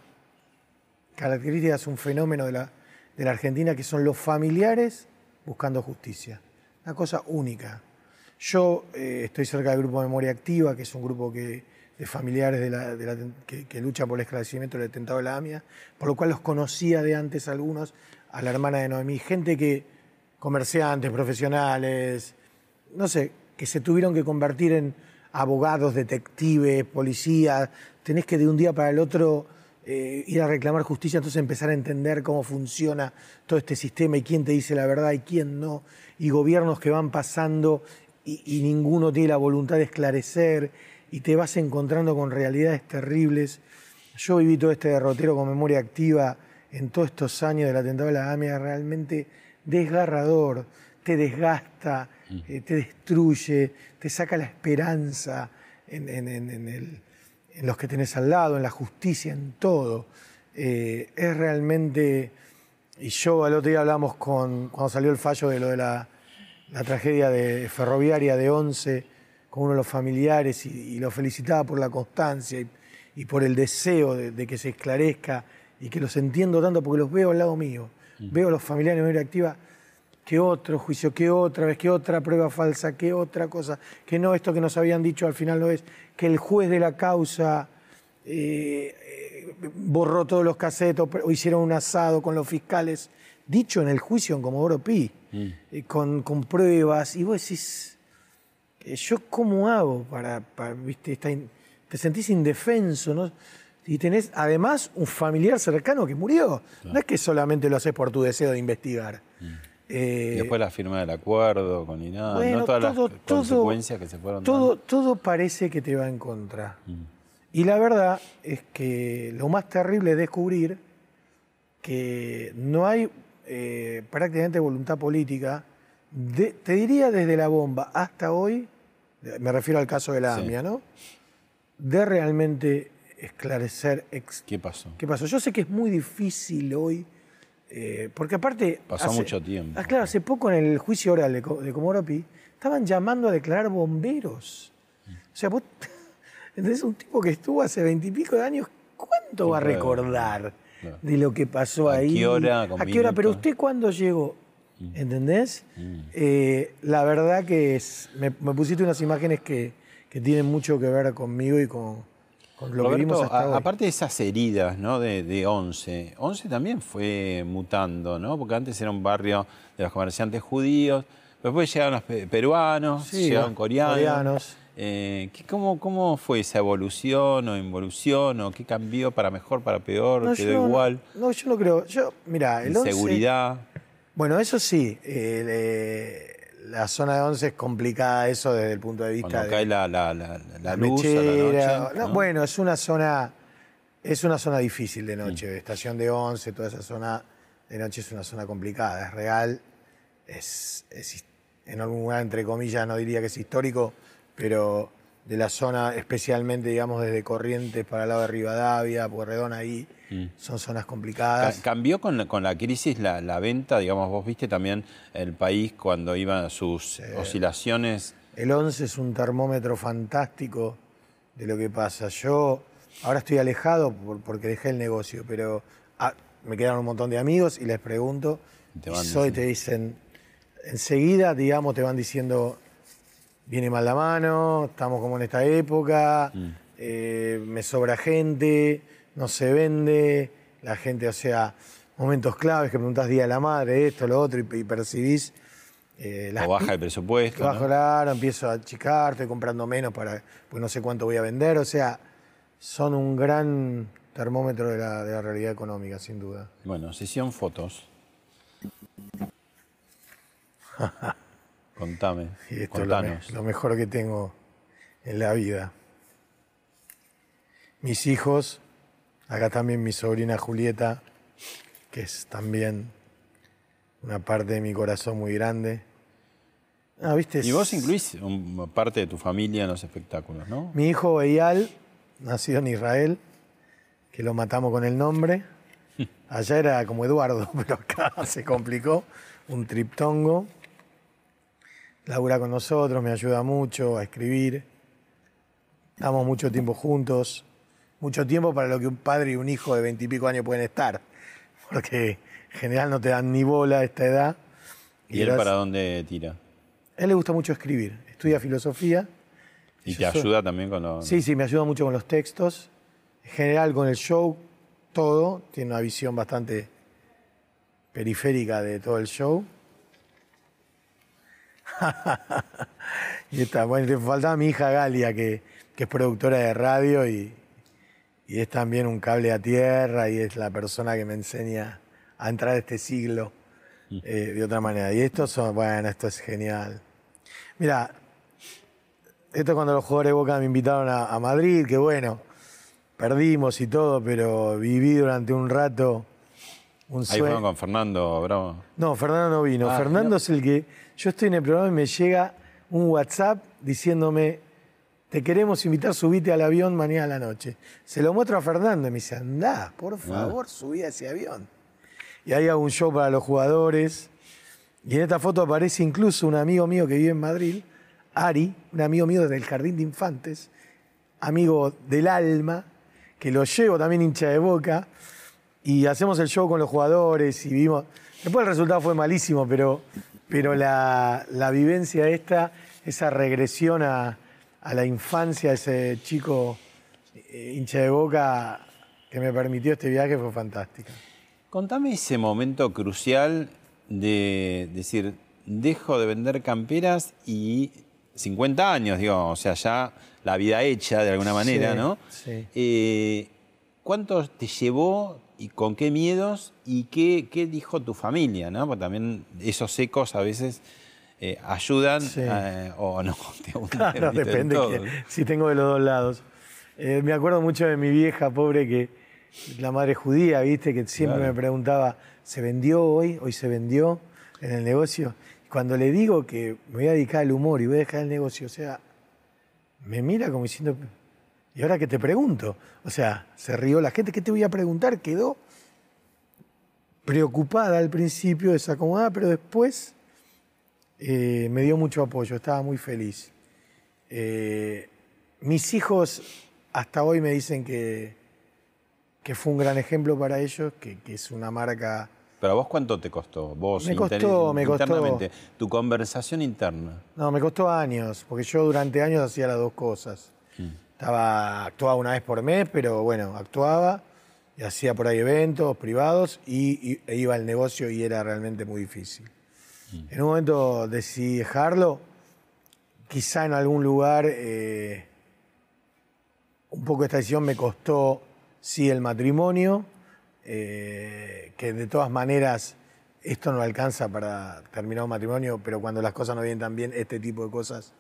característica, es un fenómeno de la, de la Argentina que son los familiares buscando justicia. Una cosa única. Yo eh, estoy cerca del grupo Memoria Activa, que es un grupo que, de familiares de la- de la- que, que luchan por el esclarecimiento del atentado de la AMIA, por lo cual los conocía de antes algunos, a la hermana de Noemí, gente que, comerciantes, profesionales, no sé, que se tuvieron que convertir en abogados, detectives, policías, tenés que de un día para el otro eh, ir a reclamar justicia, entonces empezar a entender cómo funciona todo este sistema y quién te dice la verdad y quién no, y gobiernos que van pasando y, ninguno tiene la voluntad de esclarecer y te vas encontrando con realidades terribles. Yo viví todo este derrotero con memoria activa en todos estos años del atentado de la AMIA, realmente desgarrador, te desgasta, eh, te destruye, te saca la esperanza en, en- en- en el- en los que tenés al lado, en la justicia, en todo. Eh, es realmente, y yo al otro día hablamos con, cuando salió el fallo de lo de la, la tragedia de ferroviaria de Once, con uno de los familiares, y, y lo felicitaba por la constancia y, y por el deseo de, de que se esclarezca, y que los entiendo tanto porque los veo al lado mío. Veo a los familiares de memoria activa, que otro juicio, que otra vez, que otra prueba falsa, que otra cosa, que no, esto que nos habían dicho al final no es, que el juez de la causa eh, eh, borró todos los casetos, o hicieron un asado con los fiscales, dicho en el juicio en Comodoro Pi, eh, con, con pruebas, y vos decís, ¿yo cómo hago para, para, viste, esta in- te sentís indefenso, ¿no? Y tenés además un familiar cercano que murió. No es que solamente lo haces por tu deseo de investigar. Eh, Y después la firma del acuerdo con INAD, bueno, ¿no? Todas todo- las todo- consecuencias que se fueron todo, dando. todo parece que te va en contra. Y la verdad es que lo más terrible es descubrir que no hay eh, prácticamente voluntad política, de- te diría desde la bomba hasta hoy, me refiero al caso de la Sí. AMIA, ¿no? De realmente esclarecer ex- ¿Qué pasó? ¿Qué pasó? Yo sé que es muy difícil hoy, eh, porque aparte... Pasó mucho tiempo. Ah, claro, hace poco en el juicio oral de, de Comodoro Pi, estaban llamando a declarar bomberos. O sea, vos, ¿entendés? Un tipo que estuvo hace veintipico de años, ¿cuánto Sí, va a recordar Claro. de lo que pasó ¿A ahí? qué hora, ¿A qué hora? Pero usted cuándo llegó, ¿entendés? Eh, la verdad que es, me, me pusiste unas imágenes que, que tienen mucho que ver conmigo y con lo Roberto, a- aparte de esas heridas ¿no? de, de Once, Once también fue mutando, ¿no? Porque antes era un barrio de los comerciantes judíos, después llegaron los pe- peruanos, Sí, llegaron coreanos. coreanos. Eh, ¿qué- cómo, ¿Cómo fue esa evolución o involución? ¿O qué cambió para mejor, para peor? No, ¿Quedó yo igual? No, yo no creo. Yo, mira, el 11 ¿Inseguridad? Bueno, eso sí. eh, la zona de 11 es complicada, eso desde el punto de vista Cuando de cae la, la, la, luz mechera. noche. No, ¿no? Bueno, es una zona. Es una zona difícil de Mm. noche. Estación de 11, toda esa zona de noche es una zona complicada. Es real. Es, es en algún lugar, entre comillas, no diría que es histórico, pero de la zona, especialmente, digamos, desde Corrientes para el lado de Rivadavia, Pueyrredón ahí, son zonas Ca- complicadas. ¿Cambió con la, con la crisis la, la venta? Digamos, vos viste también el país cuando iban sus oscilaciones. El 11 es un termómetro fantástico de lo que pasa. Yo ahora estoy alejado por- porque dejé el negocio, pero ah, me quedaron un montón de amigos y les pregunto. Te y soy, diciendo. te dicen, enseguida, digamos, te van diciendo, viene mal la mano, estamos como en esta época, Mm. eh, me sobra gente, no se vende, la gente, o sea, momentos claves que preguntás Día de la Madre, esto, lo otro, y, y percibís... eh, las O baja el presupuesto. bajo ¿no? claro, empiezo a achicar, estoy comprando menos para, pues no sé cuánto voy a vender. O sea, son un gran termómetro de la, de la realidad económica, sin duda. Bueno, sesión fotos. Contame, Y esto es lo, me- lo mejor que tengo en la vida. Mis hijos, acá también mi sobrina Julieta, que es también una parte de mi corazón muy grande. Ah, ¿viste? Y vos incluís un- parte de tu familia en los espectáculos, ¿no? Mi hijo Eyal, nacido en Israel, que lo matamos con el nombre. Allá era como Eduardo, pero acá se complicó. Un triptongo. Labura con nosotros, me ayuda mucho a escribir. Estamos mucho tiempo juntos. Mucho tiempo para lo que un padre y un hijo de veintipico años pueden estar. Porque en general no te dan ni bola a esta edad. ¿Y él gracias- para dónde tira? A él le gusta mucho escribir. Estudia filosofía. ¿Y Yo te soy- ayuda también con los... Sí, sí, me ayuda mucho con los textos. En general con el show, todo. Tiene una visión bastante periférica de todo el show. y está, bueno, le faltaba mi hija Galia, que, que es productora de radio y, y es también un cable a tierra y es la persona que me enseña a entrar a este siglo eh, de otra manera. Y esto son, bueno, esto es genial. Mira, esto es cuando los jugadores de Boca me invitaron a, a Madrid, que bueno, perdimos y todo, pero viví durante un rato un Ahí sueño. fueron con Fernando Bravo. No, Fernando no vino. Ah, Fernando no. es el que. Yo estoy en el programa y me llega un WhatsApp diciéndome: Te queremos invitar, subite al avión mañana a la noche. Se lo muestro a Fernando y me dice: Andá, por favor, subí a ese avión. Y ahí hago un show para los jugadores. Y en esta foto aparece incluso un amigo mío que vive en Madrid, Ari, un amigo mío desde el Jardín de Infantes, amigo del alma, que lo llevo también hincha de boca. Y hacemos el show con los jugadores y vimos. Después el resultado fue malísimo, pero, pero la, la vivencia esta, esa regresión a, a la infancia, ese chico eh, hincha de boca que me permitió este viaje fue fantástica. Contame ese momento crucial de decir, dejo de vender camperas y 50 años, digo, o sea, ya la vida hecha de alguna manera, Sí, ¿no? sí. Eh, ¿Cuánto te llevó y con qué miedos y qué, qué dijo tu familia, ¿no? Porque también esos ecos a veces eh, ayudan Sí. eh, o no. Claro, depende que- si tengo de los dos lados. Eh, me acuerdo mucho de mi vieja pobre que la madre judía, viste, que siempre Claro. me preguntaba, ¿se vendió hoy? ¿Hoy se vendió en el negocio? Y cuando le digo que me voy a dedicar al humor y voy a dejar el negocio, o sea, me mira como diciendo, ¿y ahora qué te pregunto? O sea, se rió la gente, ¿qué te voy a preguntar? Quedó preocupada al principio, desacomodada, pero después eh, me dio mucho apoyo, estaba muy feliz. Eh, mis hijos hasta hoy me dicen que, que fue un gran ejemplo para ellos, que, que es una marca... Pero a vos cuánto te costó? Vos Me costó, me costó. internamente, tu conversación interna. No, me costó años, porque yo durante años hacía las dos cosas. Estaba, actuaba una vez por mes, pero bueno, actuaba y hacía por ahí eventos privados y, y- e iba al negocio y era realmente muy difícil. En un momento decidí dejarlo, quizá en algún lugar eh, un poco esta decisión me costó, sí, el matrimonio, eh, que de todas maneras esto no alcanza para terminar un matrimonio, pero cuando las cosas no vienen tan bien, este tipo de cosas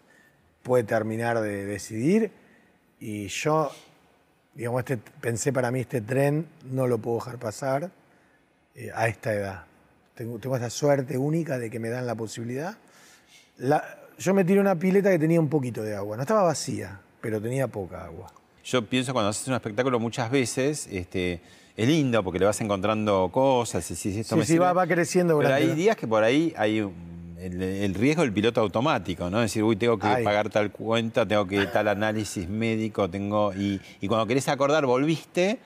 puede terminar de decidir. Y yo, digamos, este, pensé para mí este tren no lo puedo dejar pasar eh, a esta edad. Tengo, tengo esta suerte única de que me dan la posibilidad. La- yo me tiré una pileta que tenía un poquito de agua, no estaba vacía, pero tenía poca agua. Yo pienso cuando haces un espectáculo muchas veces, este, es lindo porque le vas encontrando cosas, y si esto Sí, me sí, sirve. va- va creciendo Pero hay días que por ahí hay un- el, el riesgo del piloto automático, ¿no? Es decir, uy, tengo que Ay. pagar tal cuenta, tengo que tal análisis médico, tengo. Y, y cuando querés acordar, volviste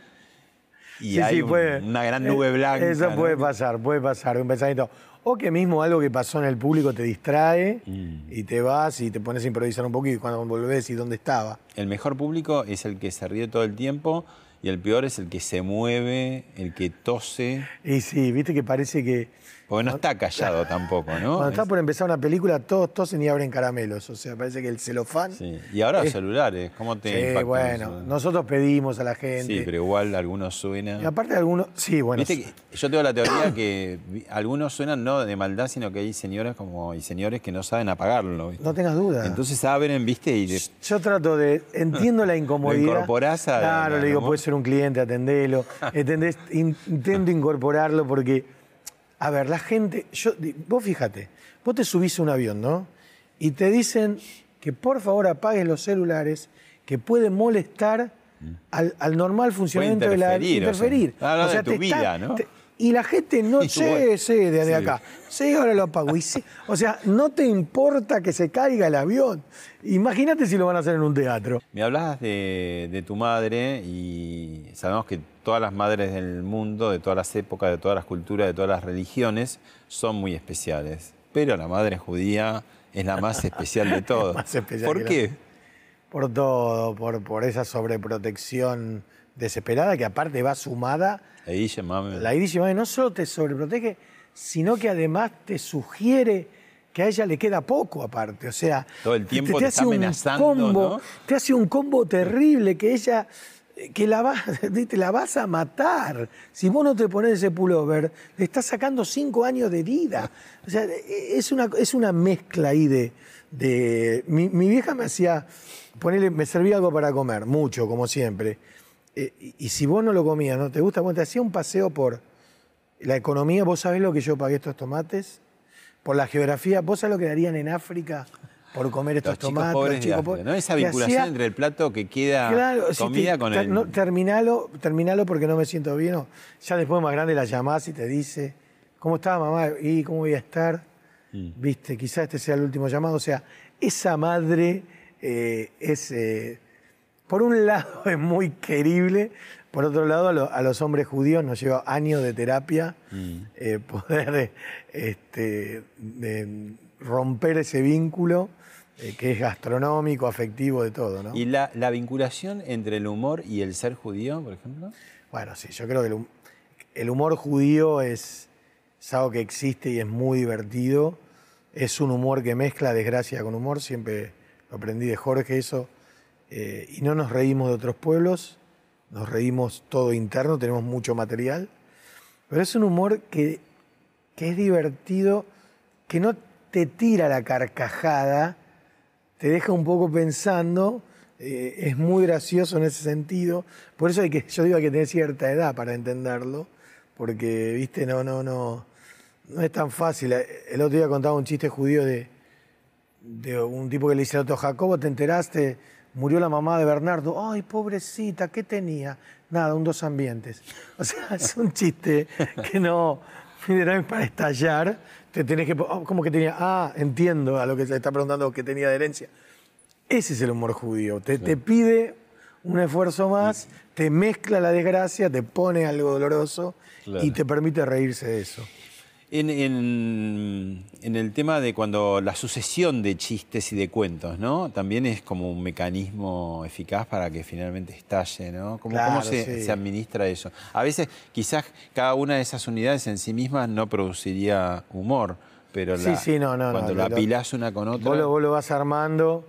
y Sí, hay sí, un- puede- una gran eh, nube blanca. Eso ¿no? puede pasar, puede pasar, un pensamiento. O que mismo algo que pasó en el público te distrae Mm. y te vas y te pones a improvisar un poquito y cuando volvés y dónde estaba. El mejor público es el que se ríe todo el tiempo y el peor es el que se mueve, el que tose, Y sí, viste que parece que porque no está callado tampoco, ¿no? cuando está Es- por empezar una película todos tosen y abren caramelos. O sea, parece que el celofán... sí. Y ahora los celulares, ¿cómo te Sí, bueno, eso? nosotros pedimos a la gente. Sí, pero igual algunos suenan. Y aparte algunos... Sí, bueno. Viste que yo tengo la teoría que algunos suenan no de maldad, sino que hay señoras como y señores que no saben apagarlo. ¿viste? No tengas duda. Entonces abren, ¿viste? Y Yo trato de. Entiendo la incomodidad. Lo incorporás a- Claro, le digo, ¿no? puede ser un cliente, atendelo. ¿Entendés? In- Intento incorporarlo porque. A ver, la gente. Yo, vos fíjate, vos te subís a un avión, ¿no? Y te dicen que por favor apagues los celulares que pueden molestar al, al normal funcionamiento de la. interferir, o sea, de tu te vida, ¿no? y la gente no, Y sí, desde sí. acá. Sí, ahora lo apago. Y sí, o sea, no te importa que se caiga el avión. Imagínate si lo van a hacer en un teatro. Me hablabas de, de tu madre y sabemos que todas las madres del mundo, de todas las épocas, de todas las culturas, de todas las religiones, son muy especiales. Pero la madre judía es la más especial de todas. ¿Por la- qué? Por todo, por, por esa sobreprotección desesperada que aparte va sumada. Ahí llamame. La Imágenes no solo te sobreprotege, sino que además te sugiere que a ella le queda poco aparte. O sea, Todo el tiempo te está hace un amenazando, combo, ¿no? Te hace un combo terrible que ella que la, va, te la vas a matar. Si vos no te pones ese pullover, le estás sacando cinco años de vida. O sea, es una, es una mezcla ahí de... de mi, mi vieja me hacía, ponele, me servía algo para comer, mucho, como siempre. Eh, y, y si vos no lo comías, no te gusta, bueno, te hacía un paseo por la economía. ¿Vos sabés lo que yo pagué estos tomates? Por la geografía, ¿vos sabés lo que darían en África por comer estos Los chicos tomates? pobres los chicos pobres? ¿no? Esa vinculación hacía- entre el plato que queda Claro, comida te- con el... no, terminalo, terminalo porque no me siento bien. o ya después más grande la llamás y te dice, ¿cómo estás mamá? ¿Y cómo voy a estar? Mm. Viste, quizás este sea el último llamado. O sea, esa madre eh, es, eh, por un lado es muy querible, por otro lado a, lo- a los hombres judíos nos lleva años de terapia Mm. eh, poder eh, este, de romper ese vínculo eh, que es gastronómico, afectivo, de todo, ¿no? ¿Y la, la vinculación entre el humor y el ser judío, por ejemplo? Bueno, sí, yo creo que el humor judío es, es algo que existe y es muy divertido. Es un humor que mezcla desgracia con humor, siempre lo aprendí de Jorge eso. Eh, y no nos reímos de otros pueblos, nos reímos todo interno, tenemos mucho material. Pero es un humor que, que es divertido, que no te tira la carcajada, te deja un poco pensando, eh, es muy gracioso en ese sentido. Por eso hay que, yo digo hay que tener cierta edad para entenderlo, porque, viste, no, no, no, no es tan fácil. El otro día contaba un chiste judío de, de un tipo que le dice al otro, Jacobo, ¿te enteraste? Murió la mamá de Bernardo. Ay, pobrecita, ¿qué tenía? Nada, un dos ambientes. O sea, es un chiste que no, era para estallar, te tenés que, oh, como que tenía, ah, entiendo a lo que se está preguntando que tenía de herencia. Ese es el humor judío. Te, te pide un esfuerzo más, te mezcla la desgracia, te pone algo doloroso Claro. y te permite reírse de eso. En, en- en el tema de cuando la sucesión de chistes y de cuentos, ¿no? También es como un mecanismo eficaz para que finalmente estalle, ¿no? ¿Cómo, Claro, cómo se, sí. se administra eso? A veces quizás cada una de esas unidades en sí mismas no produciría humor, pero Sí, la- sí, no, no, cuando no, lo- apilás una con otra... Vos lo, vos lo vas armando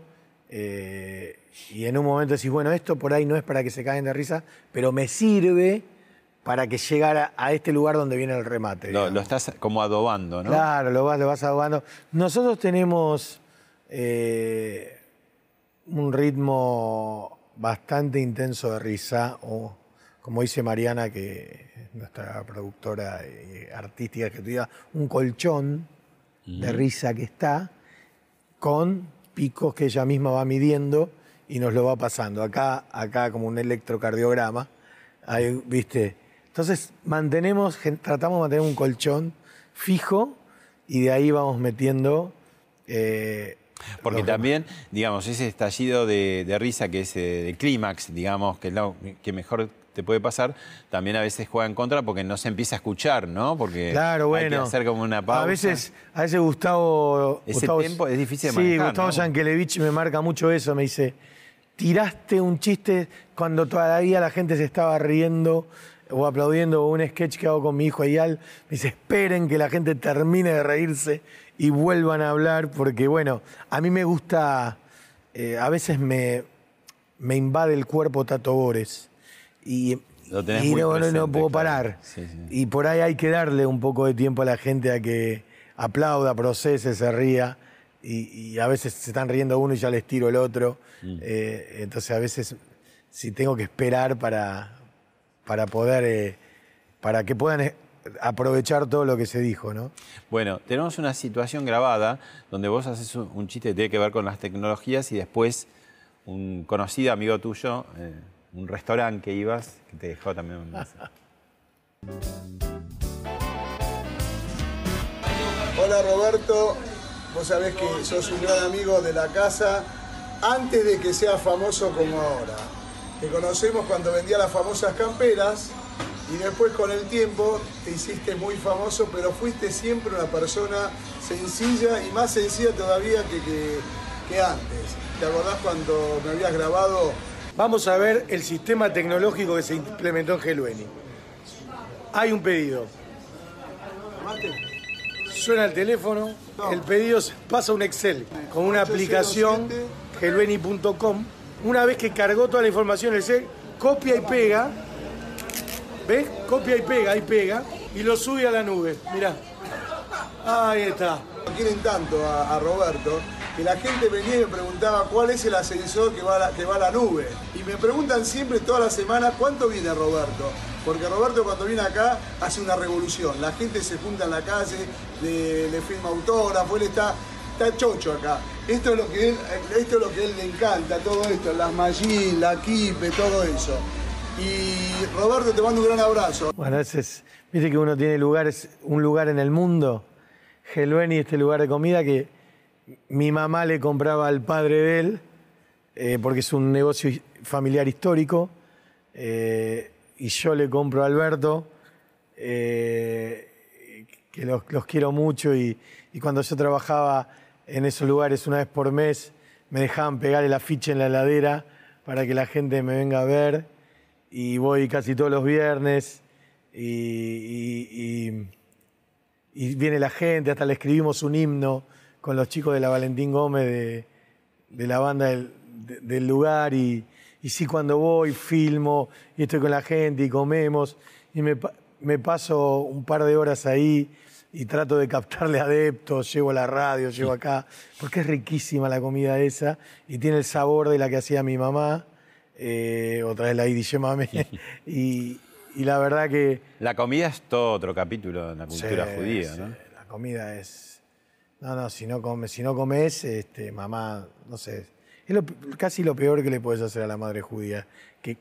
eh, y en un momento decís, bueno, esto por ahí no es para que se caigan de risa, pero me sirve para que llegara a este lugar donde viene el remate. lo, lo estás como adobando, ¿no? Claro, lo vas, lo vas ahogando. Nosotros tenemos eh, un ritmo bastante intenso de risa, o como dice Mariana, que es nuestra productora eh, artística, que diga, un colchón de risa que está, con picos que ella misma va midiendo y nos lo va pasando. Acá, acá como un electrocardiograma, ahí, ¿viste? Entonces mantenemos, tratamos de mantener un colchón fijo y de ahí vamos metiendo. eh, Porque también, digamos, ese estallido de, de risa que es eh, de clímax, digamos, que es lo que mejor te puede pasar, también a veces juega en contra porque no se empieza a escuchar, ¿no? Porque Claro, hay que hacer como una pausa. A veces, a veces Gustavo. Ese Gustavo- tiempo es difícil de Sí, manejar, Gustavo ¿no? Yankelevich me marca mucho eso. Me dice: tiraste un chiste cuando todavía la gente se estaba riendo o aplaudiendo un sketch que hago con mi hijo Eyal. Me dice: esperen que la gente termine de reírse y vuelvan a hablar, porque bueno, a mí me gusta. eh, a veces me, me invade el cuerpo Tato Bores. Y, Lo tenés y muy no, no, puedo claro. parar. Sí, sí. Y por ahí hay que darle un poco de tiempo a la gente a que aplauda, procese, se ría. Y, y a veces se están riendo uno y ya les tiro el otro. Mm. Eh, entonces a veces si tengo que esperar para, para poder, eh, para que puedan eh, aprovechar todo lo que se dijo, ¿no? Bueno, tenemos una situación grabada donde vos haces un, chiste que tiene que ver con las tecnologías y después un conocido amigo tuyo, eh, un restaurante que ibas, que te dejó también un mensaje. Hola Roberto, vos sabés que sos un gran amigo de la casa antes de que seas famoso como ahora. Te conocemos cuando vendía las famosas camperas y después con el tiempo te hiciste muy famoso, pero fuiste siempre una persona sencilla y más sencilla todavía que, que- que antes. ¿Te acordás cuando me habías grabado? Vamos a ver el sistema tecnológico que se implementó en Gelueni. Hay un pedido. Suena el teléfono, el pedido pasa a un Excel con una 807. aplicación gelueni.com. Una vez que cargó toda la información el Excel, copia y pega. ¿Ves? Copia y pega, y pega. Y lo sube a la nube. Mirá. Ahí está. Quieren tanto a, Roberto que la gente venía y me preguntaba cuál es el ascensor que va, a la, que va a la nube. Y me preguntan siempre toda la semana cuánto viene Roberto. Porque Roberto cuando viene acá hace una revolución. La gente se junta en la calle, le, le firma autógrafo, él está, está chocho acá. Esto es, lo que él, esto es lo que él le encanta, todo esto, las Magin, la Kipe, todo eso. Y Roberto te mando un gran abrazo. Bueno, ese es, viste que uno tiene lugares, un lugar en el mundo, Gelueni, este lugar de comida que mi mamá le compraba al padre de él, eh, porque es un negocio familiar histórico, eh, y yo le compro a Alberto, eh, que los, los quiero mucho, y cuando yo trabajaba en esos lugares una vez por mes, me dejaban pegar el afiche en la heladera para que la gente me venga a ver y voy casi todos los viernes y, y- y- y viene la gente, hasta le escribimos un himno con los chicos de la Valentín Gómez de, de la banda del, de- del lugar y, sí cuando voy filmo y estoy con la gente y comemos y me, me paso un par de horas ahí y trato de captarle adeptos, llevo la radio, llevo acá, porque es riquísima la comida esa y tiene el sabor de la que hacía mi mamá, eh, otra vez la Idiche Mame, y, y la verdad que... La comida es todo otro capítulo en la cultura Sí, judía, sí, ¿no? La comida es... No, no, si no comes, si no comes, este, mamá, no sé, es lo- casi lo peor que le puedes hacer a la madre judía. Que,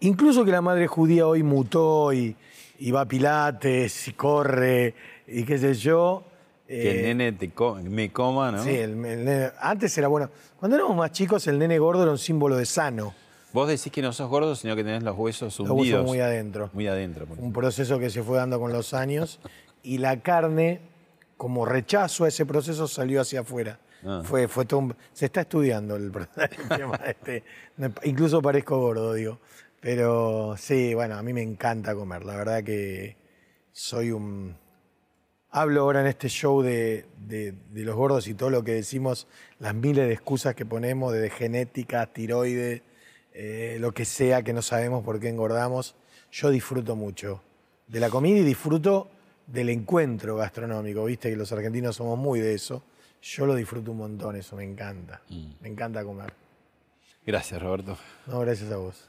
incluso que la madre judía hoy mutó y, y va a pilates y corre y qué sé yo. Que el eh, nene te co- me coma, ¿no? Sí, el- el nene- antes era bueno. Cuando éramos más chicos, el nene gordo era un símbolo de sano. Vos decís que no sos gordo, sino que tenés los huesos Los hundidos. huesos muy adentro. Muy adentro. por un proceso que se fue dando con los años y la carne, como rechazo a ese proceso, salió hacia afuera. Ah. Fue, fue todo un- se está estudiando el, el tema este. Incluso parezco gordo, digo. Pero sí, bueno, a mí me encanta comer. La verdad que soy un... Hablo ahora en este show de, de- de los gordos y todo lo que decimos, las miles de excusas que ponemos de genética, tiroides, eh, lo que sea que no sabemos por qué engordamos. Yo disfruto mucho de la comida y disfruto del encuentro gastronómico. Viste que los argentinos somos muy de eso. Yo lo disfruto un montón, eso me encanta. Me encanta comer. Gracias, Roberto. No, gracias a vos.